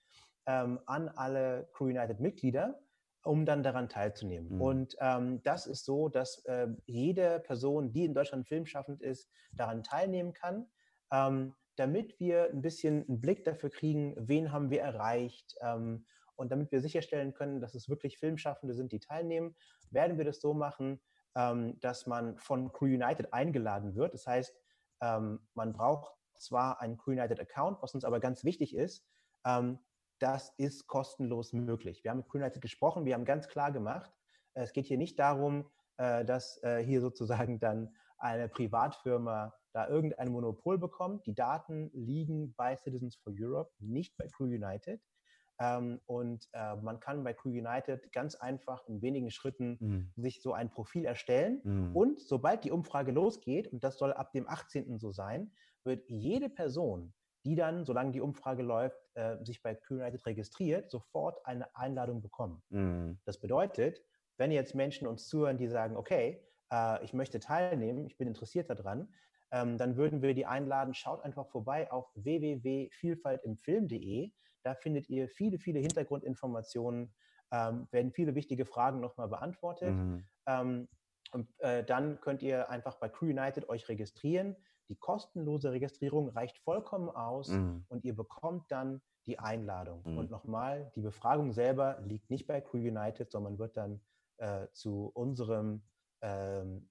Speaker 7: ähm, an alle Crew United-Mitglieder, um dann daran teilzunehmen. Mhm. Und ähm, das ist so, dass äh, jede Person, die in Deutschland filmschaffend ist, daran teilnehmen kann. Ähm, damit wir ein bisschen einen Blick dafür kriegen, wen haben wir erreicht ähm, und damit wir sicherstellen können, dass es wirklich Filmschaffende sind, die teilnehmen, werden wir das so machen, ähm, dass man von Crew United eingeladen wird. Das heißt, ähm, man braucht zwar einen Crew United Account, was uns aber ganz wichtig ist, ähm, das ist kostenlos möglich. Wir haben mit Crew United gesprochen, wir haben ganz klar gemacht, es geht hier nicht darum, äh, dass äh, hier sozusagen dann eine Privatfirma da irgendein Monopol bekommt. Die Daten liegen bei Citizens for Europe, nicht bei Crew United. Ähm, und äh, man kann bei Crew United ganz einfach in wenigen Schritten mhm. sich so ein Profil erstellen. Mhm. Und sobald die Umfrage losgeht, und das soll ab dem 18. so sein, wird jede Person, die dann, solange die Umfrage läuft, äh, sich bei Crew United registriert, sofort eine Einladung bekommen. Mhm. Das bedeutet, wenn jetzt Menschen uns zuhören, die sagen, okay, äh, ich möchte teilnehmen, ich bin interessiert daran, ähm, dann würden wir die einladen, schaut einfach vorbei auf www.vielfaltimfilm.de. Da findet ihr viele, viele Hintergrundinformationen, ähm, werden viele wichtige Fragen nochmal beantwortet. Mhm. Ähm, und äh, dann könnt ihr einfach bei Crew United euch registrieren. Die kostenlose Registrierung reicht vollkommen aus mhm. und ihr bekommt dann die Einladung. Mhm. Und nochmal, die Befragung selber liegt nicht bei Crew United, sondern wird dann äh, zu unserem ähm,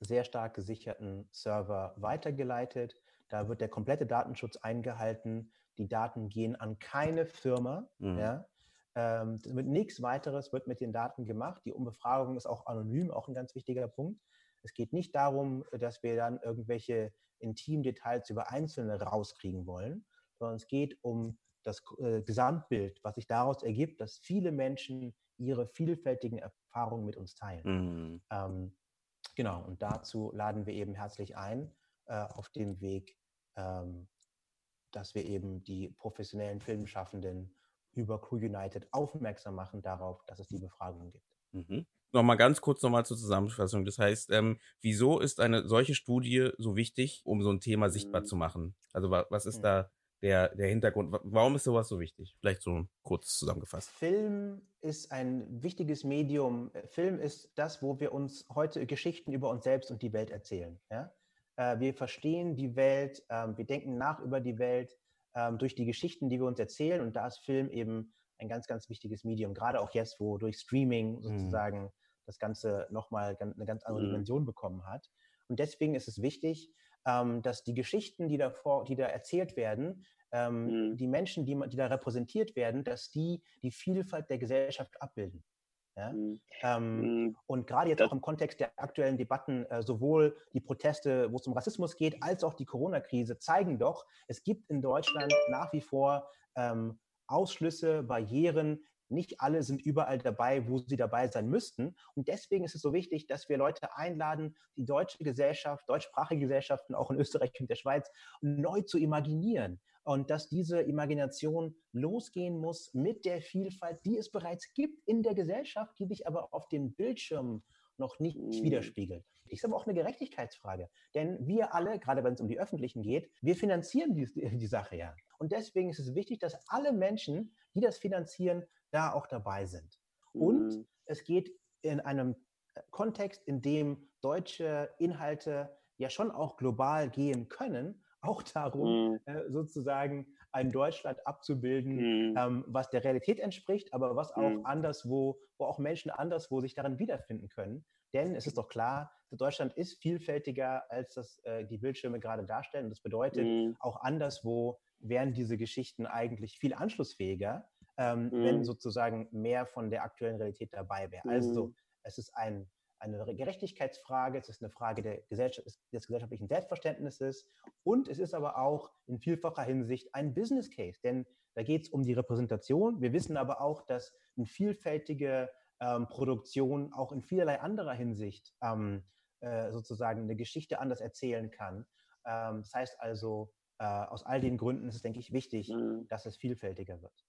Speaker 7: sehr stark gesicherten Server weitergeleitet. Da wird der komplette Datenschutz eingehalten. Die Daten gehen an keine Firma. Mhm. Ja. Ähm, mit nichts weiteres wird mit den Daten gemacht. Die Umbefragung ist auch anonym, auch ein ganz wichtiger Punkt. Es geht nicht darum, dass wir dann irgendwelche Intimdetails über Einzelne rauskriegen wollen, sondern es geht um das äh, Gesamtbild, was sich daraus ergibt, dass viele Menschen ihre vielfältigen Erfahrungen mit uns teilen. Mhm. Ähm, genau, und dazu laden wir eben herzlich ein äh, auf dem Weg, ähm, dass wir eben die professionellen Filmschaffenden über Crew United aufmerksam machen darauf, dass es die Befragung gibt.
Speaker 3: Mhm. Nochmal ganz kurz nochmal zur Zusammenfassung. Das heißt, ähm, wieso ist eine solche Studie so wichtig, um so ein Thema sichtbar mhm. zu machen? Also was ist mhm. da der, der Hintergrund? Warum ist sowas so wichtig? Vielleicht so kurz zusammengefasst.
Speaker 7: Film ist ein wichtiges Medium. Film ist das, wo wir uns heute Geschichten über uns selbst und die Welt erzählen. Ja? Äh, wir verstehen die Welt, ähm, wir denken nach über die Welt ähm, durch die Geschichten, die wir uns erzählen. Und da ist Film eben ein ganz, ganz wichtiges Medium. Gerade auch jetzt, wo durch Streaming mhm. sozusagen. Das Ganze nochmal eine ganz andere mhm. Dimension bekommen hat. Und deswegen ist es wichtig, ähm, dass die Geschichten, die da, vor, die da erzählt werden, ähm, mhm. die Menschen, die, die da repräsentiert werden, dass die die Vielfalt der Gesellschaft abbilden. Ja? Mhm. Ähm, mhm. Und gerade jetzt das auch im Kontext der aktuellen Debatten, äh, sowohl die Proteste, wo es um Rassismus geht, als auch die Corona-Krise zeigen doch, es gibt in Deutschland nach wie vor ähm, Ausschlüsse, Barrieren, nicht alle sind überall dabei, wo sie dabei sein müssten. Und deswegen ist es so wichtig, dass wir Leute einladen, die deutsche Gesellschaft, deutschsprachige Gesellschaften auch in Österreich und der Schweiz neu zu imaginieren. Und dass diese Imagination losgehen muss mit der Vielfalt, die es bereits gibt in der Gesellschaft, die sich aber auf dem Bildschirm noch nicht mhm. widerspiegelt. Ist aber auch eine Gerechtigkeitsfrage. Denn wir alle, gerade wenn es um die Öffentlichen geht, wir finanzieren die, die Sache ja. Und deswegen ist es wichtig, dass alle Menschen, die das finanzieren, da auch dabei sind. Mhm. Und es geht in einem äh, Kontext, in dem deutsche Inhalte ja schon auch global gehen können, auch darum, mhm. äh, sozusagen ein Deutschland abzubilden, mhm. ähm, was der Realität entspricht, aber was auch mhm. anderswo, wo auch Menschen anderswo sich darin wiederfinden können. Denn es ist doch klar, Deutschland ist vielfältiger, als das äh, die Bildschirme gerade darstellen. Und das bedeutet, mhm. auch anderswo wären diese Geschichten eigentlich viel anschlussfähiger, ähm, wenn mhm. sozusagen mehr von der aktuellen Realität dabei wäre. Also mhm. es ist ein eine Gerechtigkeitsfrage, es ist eine Frage der Gesellschaft, des gesellschaftlichen Selbstverständnisses und es ist aber auch in vielfacher Hinsicht ein Business Case, denn da geht es um die Repräsentation. Wir wissen aber auch, dass eine vielfältige ähm, Produktion auch in vielerlei anderer Hinsicht ähm, äh, sozusagen eine Geschichte anders erzählen kann. Ähm, das heißt also, äh, aus all den Gründen ist es, denke ich, wichtig, mhm. dass es vielfältiger wird.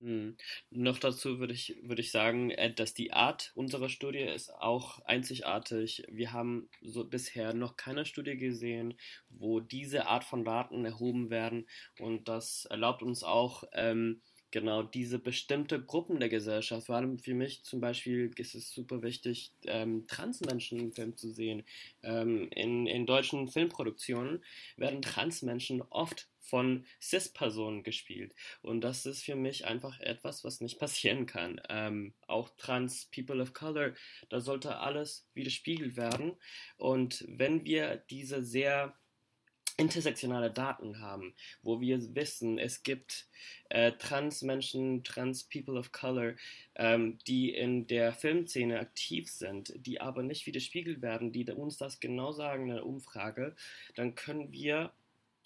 Speaker 8: Hm. Noch dazu würde ich, würde ich sagen, äh, dass die Art unserer Studie ist auch einzigartig. Wir haben so bisher noch keine Studie gesehen, wo diese Art von Daten erhoben werden und das erlaubt uns auch, ähm, genau diese bestimmte Gruppen der Gesellschaft. Vor allem für mich zum Beispiel ist es super wichtig, ähm, Transmenschen im Film zu sehen. Ähm, in, in deutschen Filmproduktionen werden Transmenschen oft von CIS-Personen gespielt. Und das ist für mich einfach etwas, was nicht passieren kann. Ähm, auch Trans People of Color, da sollte alles widerspiegelt werden. Und wenn wir diese sehr intersektionale Daten haben, wo wir wissen, es gibt äh, Trans-Menschen, Trans-People of Color, ähm, die in der Filmszene aktiv sind, die aber nicht widerspiegelt werden, die uns das genau sagen in der Umfrage, dann können wir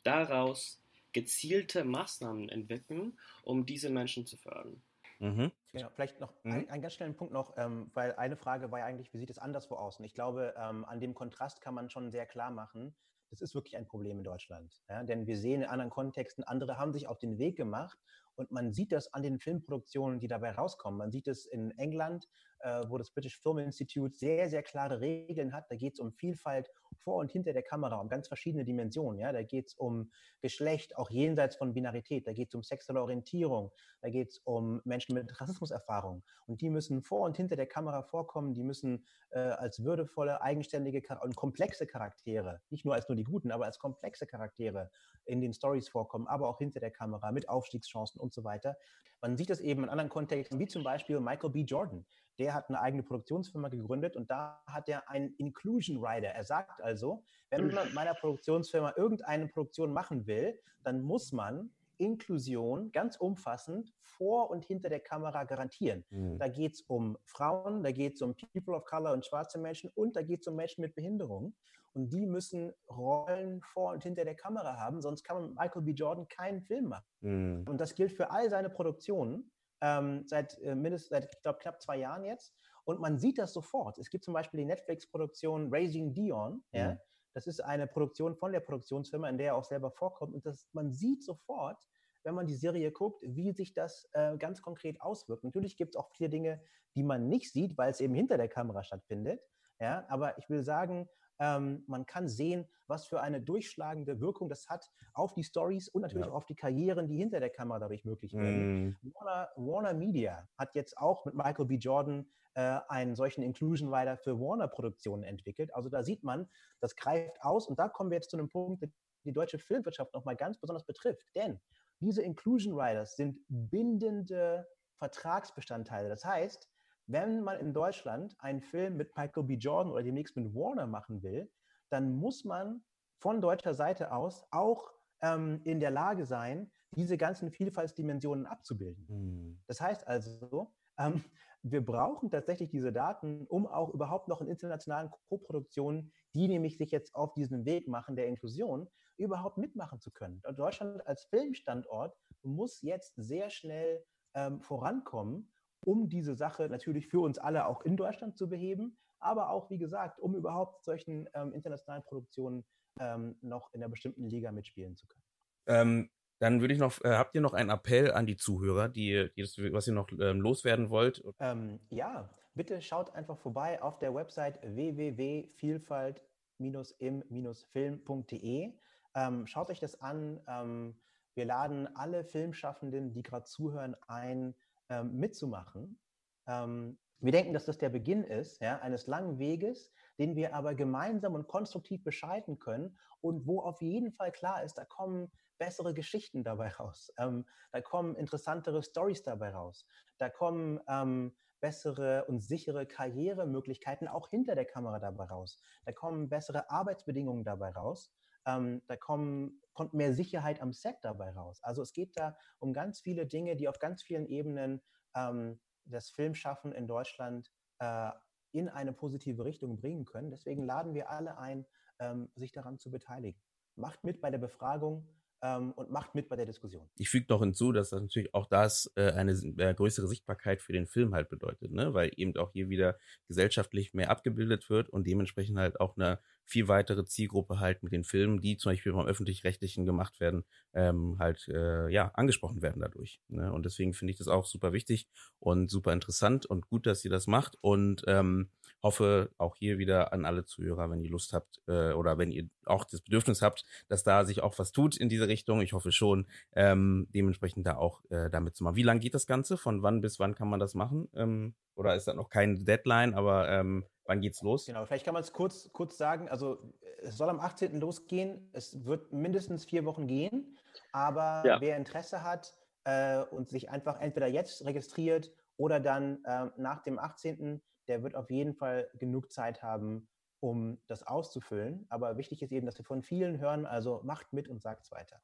Speaker 8: daraus gezielte Maßnahmen entwickeln, um diese Menschen zu fördern.
Speaker 7: Mhm. Genau, vielleicht noch mhm. ein, einen ganz schnellen Punkt noch, ähm, weil eine Frage war ja eigentlich, wie sieht es anderswo aus? Und ich glaube, ähm, an dem Kontrast kann man schon sehr klar machen, das ist wirklich ein Problem in Deutschland. Ja? Denn wir sehen in anderen Kontexten, andere haben sich auf den Weg gemacht und man sieht das an den Filmproduktionen, die dabei rauskommen. Man sieht es in England, äh, wo das British Film Institute sehr, sehr klare Regeln hat. Da geht es um Vielfalt vor und hinter der Kamera, um ganz verschiedene Dimensionen. Ja? Da geht es um Geschlecht, auch jenseits von Binarität. Da geht es um sexuelle Orientierung. Da geht es um Menschen mit Rassismuserfahrung. Und die müssen vor und hinter der Kamera vorkommen. Die müssen äh, als würdevolle, eigenständige und komplexe Charaktere, nicht nur als nur die guten, aber als komplexe Charaktere in den Stories vorkommen, aber auch hinter der Kamera mit Aufstiegschancen und so weiter. Man sieht das eben in anderen Kontexten, wie zum Beispiel Michael B. Jordan. Der hat eine eigene Produktionsfirma gegründet und da hat er einen Inclusion Rider. Er sagt also, wenn man mit meiner Produktionsfirma irgendeine Produktion machen will, dann muss man Inklusion ganz umfassend vor und hinter der Kamera garantieren. Mhm. Da geht es um Frauen, da geht es um People of Color und schwarze Menschen und da geht es um Menschen mit Behinderung. Und die müssen Rollen vor und hinter der Kamera haben, sonst kann man mit Michael B. Jordan keinen Film machen. Mhm. Und das gilt für all seine Produktionen ähm, seit äh, mindestens seit, ich glaube, knapp zwei Jahren jetzt. Und man sieht das sofort. Es gibt zum Beispiel die Netflix-Produktion Raising Dion. Mhm. Ja? Das ist eine Produktion von der Produktionsfirma, in der er auch selber vorkommt. Und das, man sieht sofort, wenn man die Serie guckt, wie sich das äh, ganz konkret auswirkt. Natürlich gibt es auch viele Dinge, die man nicht sieht, weil es eben hinter der Kamera stattfindet. Ja, aber ich will sagen, ähm, man kann sehen, was für eine durchschlagende Wirkung das hat auf die Stories und natürlich ja. auf die Karrieren, die hinter der Kamera dadurch möglich werden. Mm. Warner, Warner, Media hat jetzt auch mit Michael B. Jordan äh, einen solchen Inclusion Rider für Warner-Produktionen entwickelt. Also da sieht man, das greift aus und da kommen wir jetzt zu einem Punkt, der die deutsche Filmwirtschaft nochmal ganz besonders betrifft. Denn diese Inclusion Riders sind bindende Vertragsbestandteile. Das heißt, wenn man in Deutschland einen Film mit Michael B. Jordan oder demnächst mit Warner machen will, dann muss man von deutscher Seite aus auch ähm, in der Lage sein, diese ganzen Vielfaltsdimensionen abzubilden. Mhm. Das heißt also, ähm, wir brauchen tatsächlich diese Daten, um auch überhaupt noch in internationalen Koproduktionen, die nämlich sich jetzt auf diesen Weg machen der Inklusion, überhaupt mitmachen zu können. Deutschland als Filmstandort muss jetzt sehr schnell ähm, vorankommen um diese Sache natürlich für uns alle auch in Deutschland zu beheben, aber auch, wie gesagt, um überhaupt solchen ähm, internationalen Produktionen ähm, noch in einer bestimmten Liga mitspielen zu können.
Speaker 3: Ähm, dann würde ich noch, äh, habt ihr noch einen Appell an die Zuhörer, die, die das, was ihr noch ähm, loswerden wollt?
Speaker 7: Ähm, ja, bitte schaut einfach vorbei auf der Website www.vielfalt-im-film.de. Ähm, schaut euch das an. wir laden alle Filmschaffenden, die gerade zuhören, ein, ähm, mitzumachen. Ähm, wir denken, dass das der Beginn ist ja, eines langen Weges, den wir aber gemeinsam und konstruktiv beschreiten können und wo auf jeden Fall klar ist, da kommen bessere Geschichten dabei raus, ähm, da kommen interessantere Stories dabei raus, da kommen ähm, bessere und sichere Karrieremöglichkeiten auch hinter der Kamera dabei raus, da kommen bessere Arbeitsbedingungen dabei raus. Ähm, da kommen, kommt mehr Sicherheit am Set dabei raus. Also es geht da um ganz viele Dinge, die auf ganz vielen Ebenen ähm, das Filmschaffen in Deutschland äh, in eine positive Richtung bringen können. Deswegen laden wir alle ein, ähm, sich daran zu beteiligen. Macht mit bei der Befragung, ähm, und macht mit bei der Diskussion.
Speaker 3: Ich füge noch hinzu, dass das natürlich auch das äh, eine äh, größere Sichtbarkeit für den Film halt bedeutet, ne? weil eben auch hier wieder gesellschaftlich mehr abgebildet wird und dementsprechend halt auch eine viel weitere Zielgruppe halt mit den Filmen, die zum Beispiel beim öffentlich-rechtlichen gemacht werden, ähm, halt äh, ja angesprochen werden dadurch. Ne? Und deswegen finde ich das auch super wichtig und super interessant und gut, dass ihr das macht und ähm, hoffe auch hier wieder an alle Zuhörer, wenn ihr Lust habt äh, oder wenn ihr auch das Bedürfnis habt, dass da sich auch was tut in diese Richtung. Ich hoffe schon, ähm, dementsprechend da auch äh, damit zu machen. Wie lange geht das Ganze? Von wann bis wann kann man das machen? Ähm, oder ist da noch kein Deadline, aber ähm, wann geht's los?
Speaker 7: Genau, vielleicht kann man es kurz, kurz sagen. Also es soll am 18. losgehen. Es wird mindestens vier Wochen gehen. Aber ja. wer Interesse hat äh, und sich einfach entweder jetzt registriert oder dann äh, nach dem 18 der wird auf jeden Fall genug Zeit haben, um das auszufüllen. Aber wichtig ist eben, dass wir von vielen hören, also macht mit und sagt es weiter.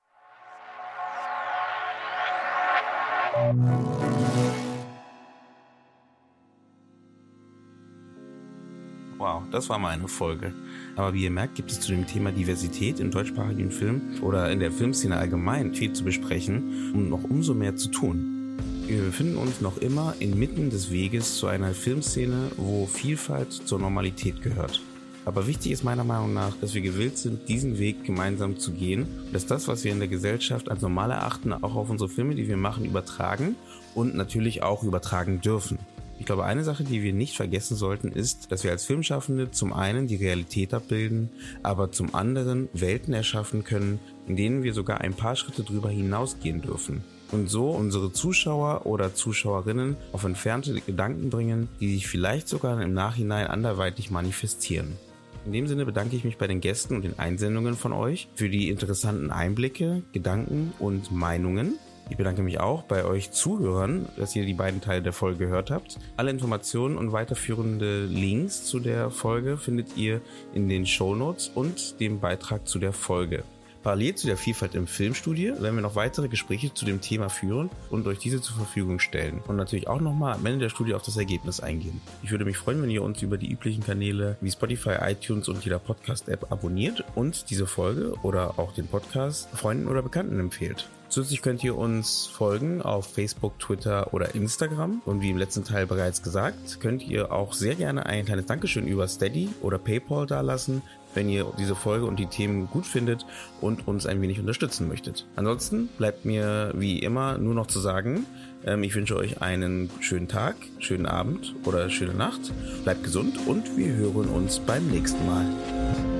Speaker 3: Wow, das war mal eine Folge. Aber wie ihr merkt, gibt es zu dem Thema Diversität im deutschsprachigen Film oder in der Filmszene allgemein viel zu besprechen und noch umso mehr zu tun. Wir befinden uns noch immer inmitten des Weges zu einer Filmszene, wo Vielfalt zur Normalität gehört. Aber wichtig ist meiner Meinung nach, dass wir gewillt sind, diesen Weg gemeinsam zu gehen, dass das, was wir in der Gesellschaft als normal erachten, auch auf unsere Filme, die wir machen, übertragen und natürlich auch übertragen dürfen. Ich glaube, eine Sache, die wir nicht vergessen sollten, ist, dass wir als Filmschaffende zum einen die Realität abbilden, aber zum anderen Welten erschaffen können, in denen wir sogar ein paar Schritte drüber hinausgehen dürfen. Und so unsere Zuschauer oder Zuschauerinnen auf entfernte Gedanken bringen, die sich vielleicht sogar im Nachhinein anderweitig manifestieren. In dem Sinne bedanke ich mich bei den Gästen und den Einsendungen von euch für die interessanten Einblicke, Gedanken und Meinungen. Ich bedanke mich auch bei euch Zuhörern, dass ihr die beiden Teile der Folge gehört habt. Alle Informationen und weiterführende Links zu der Folge findet ihr in den Show Notes und dem Beitrag zu der Folge. Parallel zu der Vielfalt im Filmstudio werden wir noch weitere Gespräche zu dem Thema führen und euch diese zur Verfügung stellen. Und natürlich auch nochmal am Ende der Studie auf das Ergebnis eingehen. Ich würde mich freuen, wenn ihr uns über die üblichen Kanäle wie Spotify, iTunes und jeder Podcast-App abonniert und diese Folge oder auch den Podcast Freunden oder Bekannten empfehlt. Zusätzlich könnt ihr uns folgen auf Facebook, Twitter oder Instagram. Und wie im letzten Teil bereits gesagt, könnt ihr auch sehr gerne ein kleines Dankeschön über Steady oder PayPal dalassen, wenn ihr diese Folge und die Themen gut findet und uns ein wenig unterstützen möchtet. Ansonsten bleibt mir wie immer nur noch zu sagen, ähm, ich wünsche euch einen schönen Tag, schönen Abend oder schöne Nacht. Bleibt gesund und wir hören uns beim nächsten Mal.